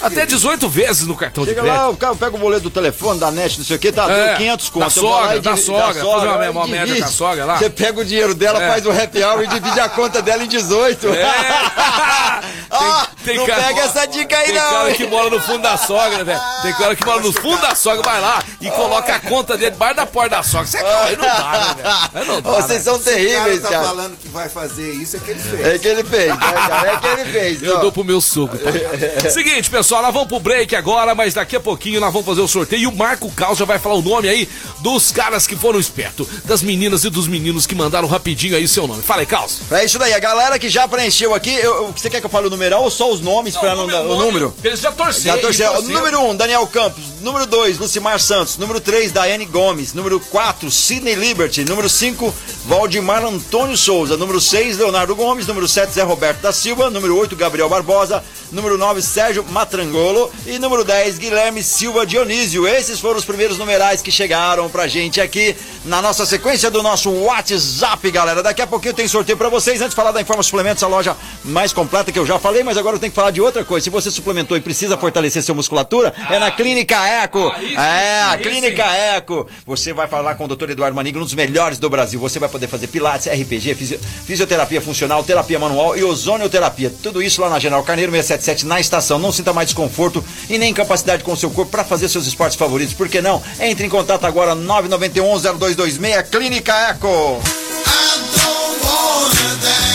Até é? 18 vezes no cartão Chega de crédito. lá, o cara pega o boleto do telefone, da net, não sei o que, tá É, deu 500 conto. da sogra, da sogra, fazer uma memória média com a sogra lá. Você pega o dinheiro dela, É. faz o happy hour e divide a conta dela em 18. É. *laughs* ah, Tem- tem não cara- pega essa dica aí Tem não. cara hein? que mora no fundo da sogra, velho. Tem cara que mora no fundo da sogra, vai lá e coloca a conta dele debaixo da porta da sogra. Você aí não dá, né, velho? Aí não dá, Vocês né? são O cara terríveis, tá cara. falando que vai fazer isso, é que ele fez. É que ele fez, né, cara? É que ele fez. Eu ó. dou pro meu sogro. tá? *laughs* Seguinte, pessoal, nós vamos pro break agora, mas daqui a pouquinho nós vamos fazer o sorteio. E o Marco Cal já vai falar o nome aí dos caras que foram espertos, das meninas e dos meninos que mandaram rapidinho aí seu nome. Fala aí, Caos. É isso daí, a galera que já preencheu aqui, eu, eu- você quer que eu fale o numeral ou só os nomes pra não dar o número? Eles já torceram. Já torceu. Número 1, um, Daniel Campos. Número 2, Lucimar Santos. Número 3, Daiane Gomes. Número 4, Sidney Liberty. Número 5, Valdemar Antônio Souza. Número 6, Leonardo Gomes. Número 7, Zé Roberto da Silva. Número 8, Gabriel Barbosa. Número 9, Sérgio Matrangolo. E número 10, Guilherme Silva Dionísio. Esses foram os primeiros numerais que chegaram pra gente aqui na nossa sequência do nosso WhatsApp, galera. Daqui a pouquinho tem sorteio pra vocês. Antes de falar da Informa Suplementos, a loja mais completa que eu já falei, mas agora eu tenho que falar de outra coisa. Se você suplementou e precisa fortalecer sua musculatura, é na Clínica Eco. É, a Clínica Eco. Você vai falar com o Dr. Eduardo Manigo, um dos melhores do Brasil. Você vai poder fazer pilates, RPG, fisio- fisioterapia funcional, terapia manual e ozonioterapia. Tudo isso lá na General Carneiro 677 na estação. Não sinta mais desconforto e nem incapacidade com o seu corpo para fazer seus esportes favoritos. Por que não? Entre em contato agora 991 0226 Clínica Eco. Estamos de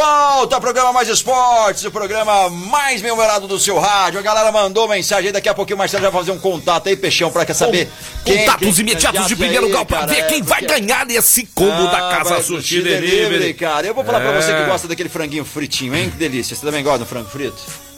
volta, programa Mais Esportes, o programa mais memorado do seu rádio. A galera mandou mensagem aí, daqui a pouquinho o Marcelo já vai fazer um contato aí, Peixão, pra quer saber Contatos imediatos de primeiro grau pra ver é, quem vai porque- ganhar esse combo da Ah, Casa vai Sushi curtir Delivery. cara. Eu vou falar pra você que É. gosta daquele franguinho fritinho, hein? Que delícia. Você também gosta do frango frito?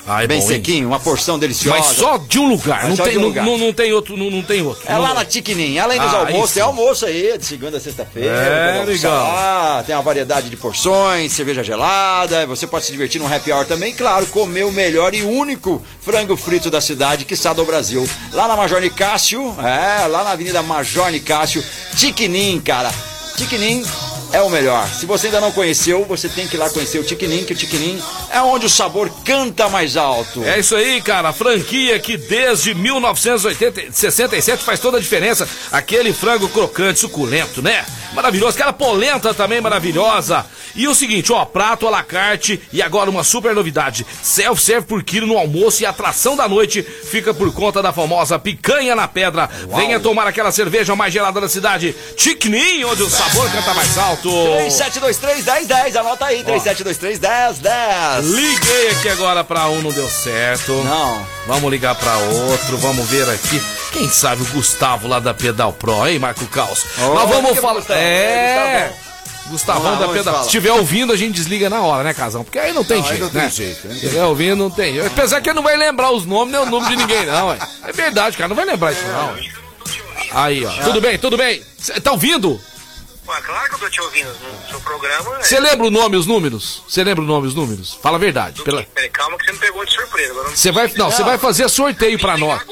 Ah, é bem bom, hein? sequinho, uma porção deliciosa. Mas só de um lugar, Mas não tem, um lugar. não, não tem outro, não, não tem outro. É Não- lá na Tiquinim, além dos Ah, almoços, isso. tem almoço aí, de segunda a sexta-feira. É, legal. lá, tem uma variedade de porções, cerveja gelada, você pode se divertir num happy hour também, claro, comer o melhor e único frango frito da cidade, que está do Brasil. Lá na Major Nicásio, é, lá na Avenida Major Nicásio, Tiquinim, cara. Tiquinim é o melhor. Se você ainda não conheceu, você tem que ir lá conhecer o Tiquinim, que o Tiquinim é onde o sabor canta mais alto. É isso aí, cara. A franquia que desde 1967 faz toda a diferença. Aquele frango crocante, suculento, né? Maravilhoso. Aquela polenta também maravilhosa. E o seguinte, ó, prato à la carte e agora uma super novidade. Self-serve por quilo no almoço e a atração da noite fica por conta da famosa picanha na pedra. Venha tomar aquela cerveja mais gelada da cidade. Ticnin, onde o sabor canta mais alto. 3723-1010, anota aí, 3723-1010. Liguei aqui agora pra um, não deu certo. Não. Vamos ligar pra outro, vamos ver aqui. Quem sabe o Gustavo lá da Pedal Pro, hein, Marco Caos? Oh, Nós vamos que falar. Gustavo? É. Vamos Gustavão da Pedal. Se estiver ouvindo, a gente desliga na hora, né, Casão? Porque aí não tem Não, jeito. não tem né? jeito, Se né? estiver ouvindo, não tem. Apesar que ele não vai lembrar os nomes nem o número de ninguém, não, ué. É verdade, cara, não vai lembrar isso, não. Aí, ó. Tudo bem, tudo bem. Cê tá ouvindo? Ué, claro que eu tô te ouvindo. No seu programa. é- Você lembra o nome e os números? Você lembra o nome e os números? Fala a verdade. Pela... Peraí, calma que você me pegou de surpresa. Agora Você vai, não, você vai fazer sorteio pra nós.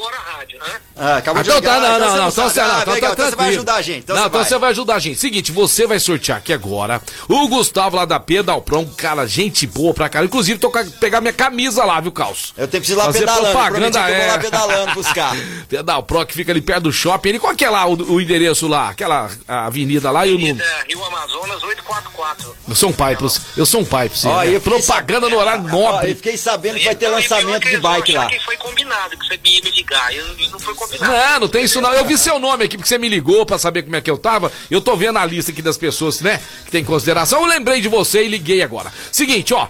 Ah, acabou de então tá, não, então não, não, então Ah, não, então legal, tá então você vai ajudar a gente, então não, você então vai. você vai ajudar a gente. Seguinte, você vai sortear aqui agora o Gustavo lá da Pedal Pro, um cara, gente boa pra cara. Inclusive, tô com a- pegar minha camisa lá, viu, Caos? Eu tenho que ir lá Fazer pedalando, propaganda, que eu vou lá é. pedalando buscar. *laughs* Pedal Pro que fica ali perto do shopping. Ele, qual que é lá o, o endereço lá? Aquela avenida lá e o número? É, Rio Amazonas 844. Eu sou um pai você. Eu sou um pai pra você. Ó, né? Propaganda no horário Ó, nobre. eu fiquei sabendo que vai ter Então, lançamento de bike lá. que foi combinado, que você ia me ligar. E não foi combinado. Não, não tem isso não. Eu vi seu nome aqui porque você me ligou pra saber como é que eu tava. Eu tô vendo a lista aqui das pessoas, né, que tem em consideração. Eu lembrei de você e liguei agora. Seguinte, ó.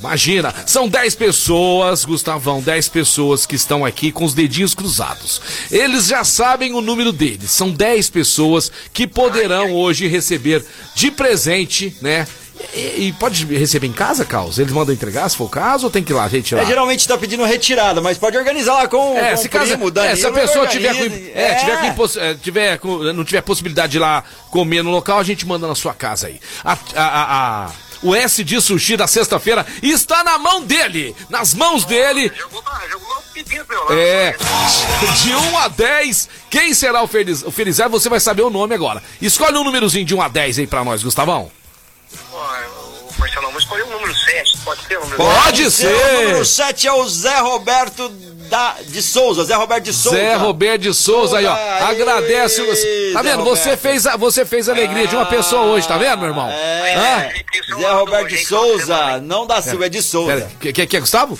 Imagina, são 10 pessoas, Gustavão, 10 pessoas que estão aqui com os dedinhos cruzados. Eles já sabem o número deles. São 10 pessoas que poderão hoje receber de presente, né? E, e pode receber em casa, Carlos? Eles mandam entregar, se for o caso, ou tem que ir lá retirar? É, geralmente tá pedindo retirada, mas pode organizar lá com, É, com se, o caso, primo, é, Danilo, se a pessoa tiver com, organiza, é, tiver com é, tiver com- não tiver possibilidade de ir lá comer no local, a gente manda na sua casa aí. A, a- a- a- o S de sushi da sexta-feira está na mão dele, nas mãos dele. É, de 1 a 10, quem será o feliz, o felizardo? Você vai saber o nome agora. Escolhe um númerozinho de 1 a 10 aí pra nós, Gustavão. Pode ser o número Pode O ser. número 7 é o Zé Roberto da, de Souza. Zé Roberto de Souza. Zé Roberto de Souza aí, ó. Agradece. o- Tá vendo? Você fez, a, você fez a alegria de uma pessoa hoje, tá vendo, meu irmão? É. Zé Roberto de Souza, não da Silva, é de Souza. Pera, que, que, que é, Gustavo?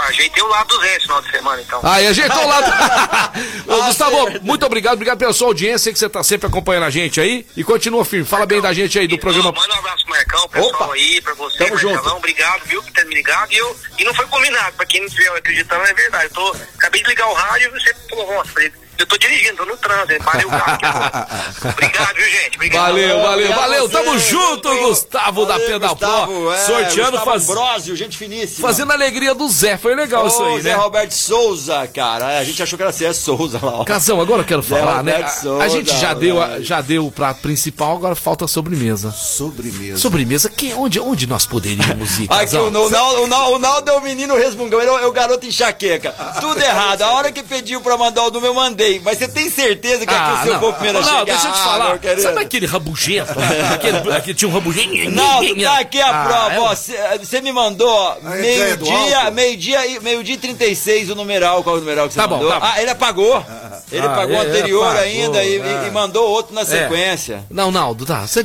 Ah, ajeitei o lado do Zé esse final de semana, então. Aí, ajeitou o lado. *laughs* Ô, Ah, Gustavo, muito obrigado, obrigado pela sua audiência, que você tá sempre acompanhando a gente aí. E continua firme. Fala bem da gente aí do programa. Manda um abraço pro Marcão, pessoal aí, pra você, Tamo Marcelão. junto. Obrigado, viu, por ter me ligado. E, eu, e não foi combinado, pra quem não estiver acreditando, é verdade. Eu tô, acabei de ligar o rádio e você falou, nossa, falei, eu tô dirigindo, tô no trânsito, parei o carro aqui agora. *laughs* Obrigado, viu, gente? Obrigado. Valeu, valeu, valeu. Tamo junto, Gustavo. Da Pedal Pro. é, sorteando, Gustavo faz... Ambrosio, gente finíssima. fazendo a alegria do Zé. Foi legal isso aí, Zé né? Roberto Souza, cara. É, A gente achou que era Zé Souza lá. ó. Casão, agora eu quero Zé falar, né? A, gente já deu, já deu o prato principal, agora falta a sobremesa. Sobremesa. Sobremesa, que, onde, onde nós poderíamos ir, *laughs* Aqui, o, o, Naldo, o, Naldo, o Naldo é o menino resmungão, ele é o, é o garoto enxaqueca. Tudo errado. A hora que pediu pra mandar o número, eu mandei. Mas você tem certeza que aqui o seu povo primeiro a Ah, não, deixa eu te Ah, falar. querido. Sabe aquele rabugento? aquele, aquele tinha um rabugento. *laughs* Não, tá aqui a Ah, prova, é um- Você me mandou meio-dia, meio-dia e meio-dia e 36 o numeral. Qual é o numeral que você Tá bom, mandou? tá bom. Ah, ele apagou. Ele Ah, apagou o é, anterior apagou, ainda e, é. e mandou outro na É. sequência. Não, Naldo, tá. Cê,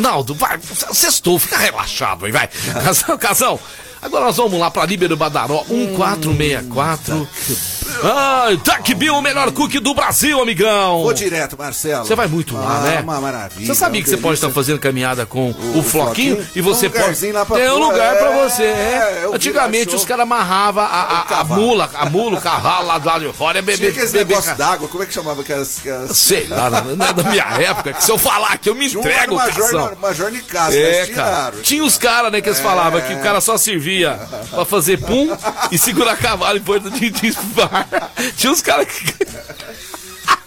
Naldo, vai. Sextou, fica relaxado aí, vai. *laughs* Casão, casão. Agora nós vamos lá pra Líbero Badaró, 1464. Ai, Duck Bill, o melhor cookie do Brasil, amigão. Vou direto, Marcelo. Você vai muito lá, Ah, né? uma maravilha. Você sabia que você pode estar fazendo caminhada com o, o floquinho, floquinho? e você Um pode. Tem um lugar é, pra você, é. Antigamente os caras amarravam a, a, a cavalo. mula, a mula, o cavalo lá do lado de fora e Tinha beber. aqueles negócios d'água, como é que chamava aquelas... aquelas... Sei lá, é da minha época, que se eu falar aqui eu me Tinha um entrego, no Major. Major Nicasso, É, mas cara. Tinha os caras, né, que eles É. falavam que o cara só servia pra fazer pum e segurar cavalo em porta de, de bar. *laughs* Tinha os caras que.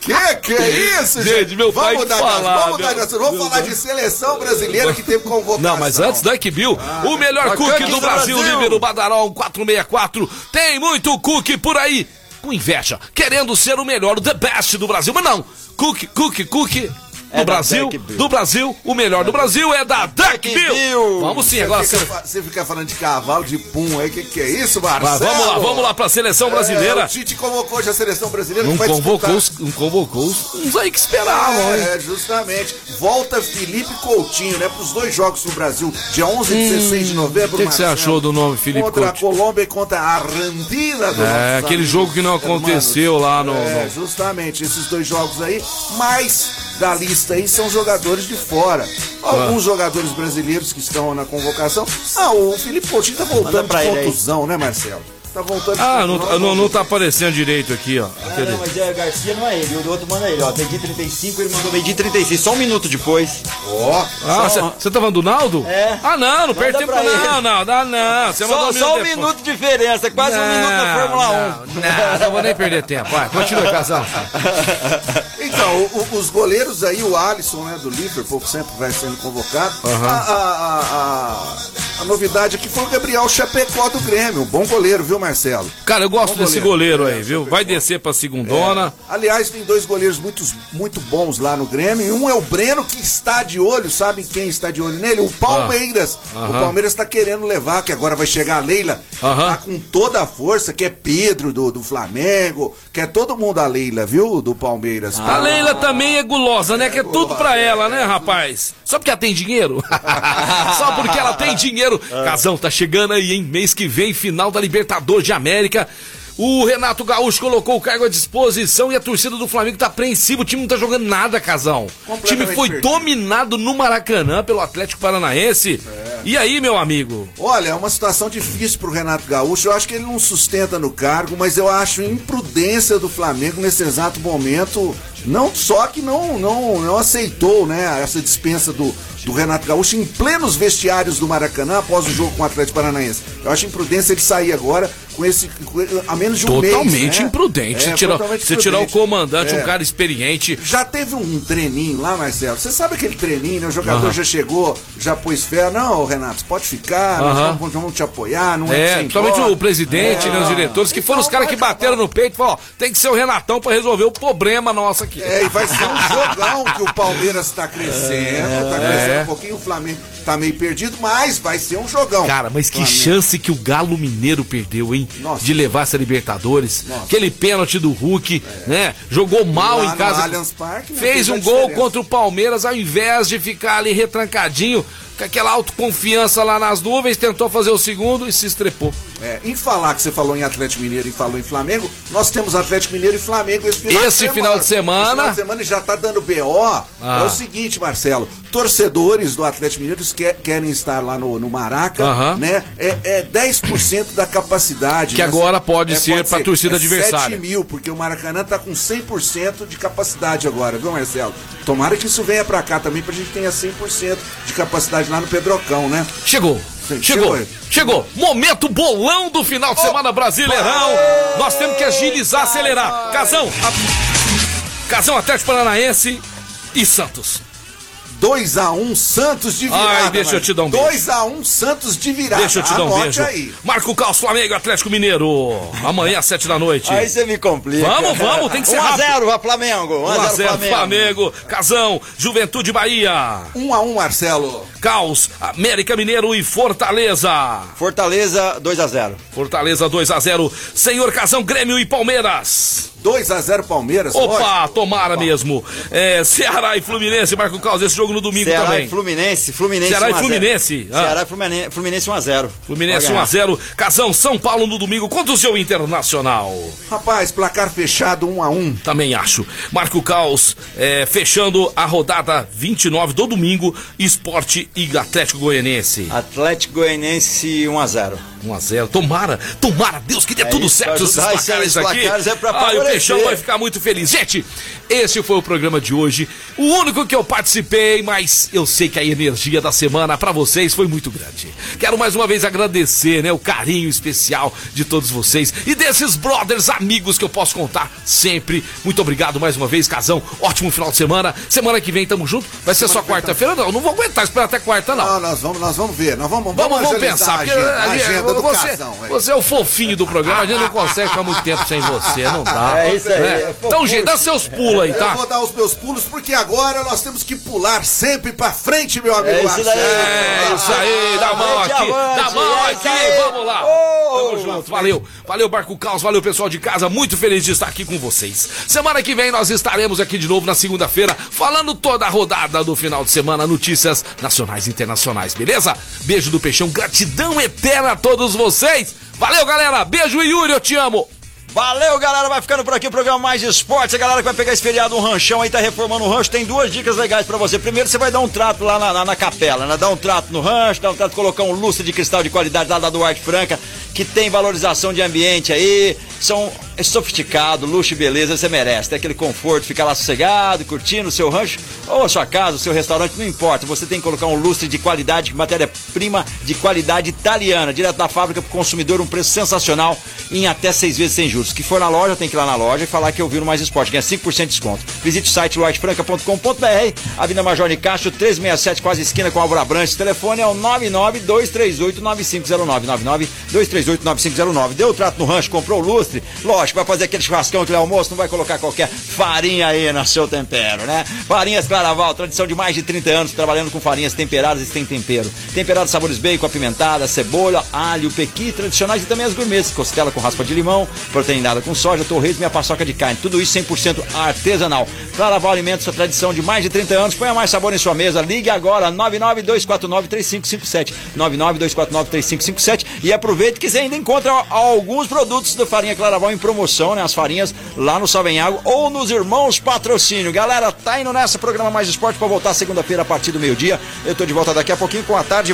Que que é isso, Gente, gente? meu pai vamos assunto, falar, vamos mudar de meu-. Vamos meu falar de seleção brasileira que teve convocação. Não, mas antes, Duck Bill, o melhor cookie do do Brasil, Brasil. Líbero Badarol 464. Tem muito cookie por aí. Com inveja, querendo ser o melhor, o the best do Brasil. Mas não, cookie, cookie, cookie. Do É da Brasil, do Brasil, o melhor do Brasil é da Duck Bill. Vamos sim, agora fica você. fa- Você fica falando de cavalo, de pum aí, que que é isso, Marcelo? vamos lá, vamos lá pra seleção É, brasileira. o Tite convocou hoje a seleção brasileira Não convocou, os, não convocou os, uns aí que esperavam, hein? É, justamente. Volta Felipe Coutinho, né? Para os dois jogos no Brasil, dia 11 e 16 de novembro. O que, que você achou do nome Felipe Contra Coutinho? a Colômbia e contra a Argentina. do É, aquele jogo que não aconteceu lá no- É, no- justamente, esses dois jogos aí. Mais da lista aí são jogadores de fora. Ah. Alguns jogadores brasileiros que estão na convocação. Ah, o Felipe Coutinho tá voltando de contusão, né, Marcelo? Tá voltando de Ah, não, contusão. não, não tá aparecendo direito aqui, ó. Ah, não, mas é, Garcia não é ele, o outro manda ele, ó. Meio dia 35, ele mandou meio dia 36, só um minuto depois. Ó, Ah, Só- você tá falando do Naldo? É. Ah, não, não perde tempo pra não, ele. não, não, não. Você Só, só um depois. minuto de diferença, quase um Não, minuto na Fórmula 1. Não, não, não vou nem perder tempo. Vai, continua, Casal. *laughs* Então, o- o- os goleiros aí, o Alisson, né, do Liverpool, sempre vai sendo convocado. A, a- a- a- a novidade aqui foi o Gabriel Chapecó do Grêmio, um bom goleiro, viu, Marcelo? Cara, eu gosto Bom desse goleiro aí, viu? Vai descer pra segundona. Aliás, tem dois goleiros muito, muito bons lá no Grêmio. E um é o Breno, que está de olho. Sabe quem está de olho nele? O Palmeiras. Ah. O. Palmeiras está querendo levar, que agora vai chegar a Leila. Aham. Tá com toda a força, que é Pedro do, do Flamengo. Que é todo mundo a Leila, viu? Do Palmeiras. A Leila também é gulosa, né? Que é tudo pra ela, né, rapaz? Só porque ela tem dinheiro? *laughs* Só porque ela tem dinheiro. Casão, tá chegando aí, hein? Mês que vem, final da Libertadores de América. O Renato Gaúcho colocou o cargo à disposição e a torcida do Flamengo tá apreensiva. O time não tá jogando nada, Casão. O time foi perdido. dominado no Maracanã pelo Atlético Paranaense. E aí, meu amigo? Olha, é uma situação difícil pro Renato Gaúcho. Eu acho que ele não sustenta no cargo, mas eu acho imprudência do Flamengo nesse exato momento. Não só que não, não, não aceitou né, essa dispensa do, do Renato Gaúcho em plenos vestiários do Maracanã após o jogo com o Atlético Paranaense. Eu acho imprudência ele sair agora com esse. com- a menos de um mês. Totalmente né? imprudente. É, você tirar, totalmente você tirar o comandante, É. um cara experiente. Já teve um treininho lá, Marcelo. Você sabe aquele treininho, né? O jogador Aham. já chegou, já pôs fé. Não, Renato, você pode ficar, nós Aham. vamos, vamos te apoiar, não é, É, principalmente o presidente, É. né, os diretores, que foram os caras que bateram no peito e falaram, ó, tem que ser o Renatão pra resolver o problema nosso aqui. É, e vai ser um jogão que o Palmeiras tá crescendo, tá crescendo É. um pouquinho, o Flamengo tá meio perdido, mas vai ser um jogão. Cara, mas que Flamengo. chance que o Galo Mineiro perdeu, hein? Nossa. De levar essa Libertadores. Nossa. Aquele pênalti do Hulk, né? Jogou mal Lá em casa. Allianz né, fez fez um gol diferença. contra o Palmeiras ao invés de ficar ali retrancadinho, com aquela autoconfiança lá nas nuvens, tentou fazer o segundo e se estrepou. É, em falar que você falou em Atlético Mineiro e falou em Flamengo, nós temos Atlético Mineiro e Flamengo esse final Esse final de semana. Esse final de semana já tá dando BO. Ah. É o seguinte, Marcelo, torcedores do Atlético Mineiro que, querem estar lá no, no Maraca, né? É, é 10% da capacidade. Que né? agora pode ser pra torcida é adversária. 7 mil, porque o Maracanã tá com 100% de capacidade agora, viu, Marcelo? Tomara que isso venha pra cá também, pra gente tenha 100% de capacidade lá no Pedrocão, né? Chegou. Sim, Chegou, chegou. chegou. Momento bolão do final de semana Brasileirão. Nós temos que agilizar, acelerar. Casão, a... Casão Atlético Paranaense e Santos. 2x1 Santos de virada. Ai, deixa eu te dar um beijo. 2x1 Santos de virada. Deixa eu te dar um Anote beijo. aí. Marco Caos, Flamengo, Atlético Mineiro. Amanhã às sete da noite. Aí você me complica. Vamos, vamos, tem que ser 1 a rápido. 0 vai Flamengo. 1 a 0 1x0 Flamengo. Flamengo, Casão, Juventude Bahia. 1x1 Marcelo. Caos, América Mineiro e Fortaleza. Fortaleza 2 a 0. Fortaleza 2 a 0 Senhor Casão, Grêmio e Palmeiras. 2x0 Palmeiras. Opa, tomara mesmo. É, Ceará e Fluminense, Marco Caos, esse jogo no domingo Ceará também. e Fluminense, Fluminense Ceará e 1 a 0. Fluminense. Ah. Ceará e Fluminense, Fluminense 1x0. Fluminense 1x0, Casão, São Paulo no domingo contra o seu Internacional. Rapaz, placar fechado 1x1. Também acho. Marco Caos, é, fechando a rodada 29 do domingo, Esporte e Atlético Goianense. Atlético Goianense 1x0. 1x0. Tomara, tomara, Deus que dê É tudo isso, certo esses placares esses aqui. placares é pra ah. Peixão vai ficar muito feliz. Gente, esse foi o programa de hoje. O único que eu participei, mas eu sei que a energia da semana pra vocês foi muito grande. Quero mais uma vez agradecer, né, o carinho especial de todos vocês e desses brothers amigos que eu posso contar sempre. Muito obrigado mais uma vez, Casão. Ótimo final de semana. Semana que vem tamo junto. Vai ser só quarta-feira? Não, não vou aguentar esperar até quarta, não. Não, nós vamos, nós vamos ver. Nós vamos, Vamos, vamos pensar, a agenda, a gente- agenda do você, casão. é. você é o fofinho do programa, a gente não consegue ficar muito tempo sem você, não dá. É isso aí, né? é Então, gente, dá seus pulos aí, Eu tá? vou dar os meus pulos porque agora nós temos que pular sempre pra frente, meu amigo É isso daí. Marcelo. É isso aí, dá a mão aqui, dá a mão é aqui, aí. vamos lá. Tamo junto, valeu, valeu Barco Caos, valeu pessoal de casa, muito feliz de estar aqui com vocês. Semana que vem nós estaremos aqui de novo na segunda-feira, falando toda a rodada do final de semana, notícias nacionais e internacionais, beleza? Beijo do Peixão, gratidão eterna a todos vocês. Valeu galera, beijo Yuri, eu te amo. Valeu, galera. Vai ficando por aqui o programa Mais Esportes. A galera que vai pegar esse feriado, um ranchão aí, tá reformando o rancho. Tem duas dicas legais pra você. Primeiro, você vai dar um trato lá na, na- na capela, né? Dar um trato no rancho, dar um trato, colocar um lustre de cristal de qualidade lá da Duarte Franca, que tem valorização de ambiente aí. São sofisticado, luxo e beleza, você merece. Tem aquele conforto, ficar lá sossegado, curtindo o seu rancho, ou a sua casa, o seu restaurante, não importa. Você tem que colocar um lustre de qualidade, matéria-prima de qualidade italiana, direto da fábrica pro consumidor, um preço sensacional em até seis vezes sem juros. Que for na loja, tem que ir lá na loja e falar que eu vi no Mais Esporte, ganha 5% de desconto. Visite o site loitefranca.com.br, Avenida Major Nicastro, 367, quase esquina com Álvaro Abrantes. Telefone é o 992389509, 992389509. Deu o trato no rancho, comprou o lustre, lógico, vai fazer aquele churrascão, aquele almoço, não vai colocar qualquer farinha aí no seu tempero, né? Farinhas Claraval, tradição de mais de 30 anos, trabalhando com farinhas temperadas e sem tempero. Temperados sabores bacon, apimentada, cebola, alho, pequi, tradicionais e também as gourmets, costela com raspa de limão, proteinada com soja, torresmo e a paçoca de carne. Tudo isso 100% artesanal. Claraval Alimentos, a tradição de mais de 30 anos. Ponha mais sabor em sua mesa. Ligue agora, 992493557. 992493557 e aproveite que você ainda encontra alguns produtos da farinha Claraval em promoção, né? As farinhas lá no Salvenhago ou nos Irmãos Patrocínio. Galera, tá indo nessa programa Mais Esporte para voltar segunda-feira a partir do meio-dia. Eu tô de volta daqui a pouquinho com a tarde.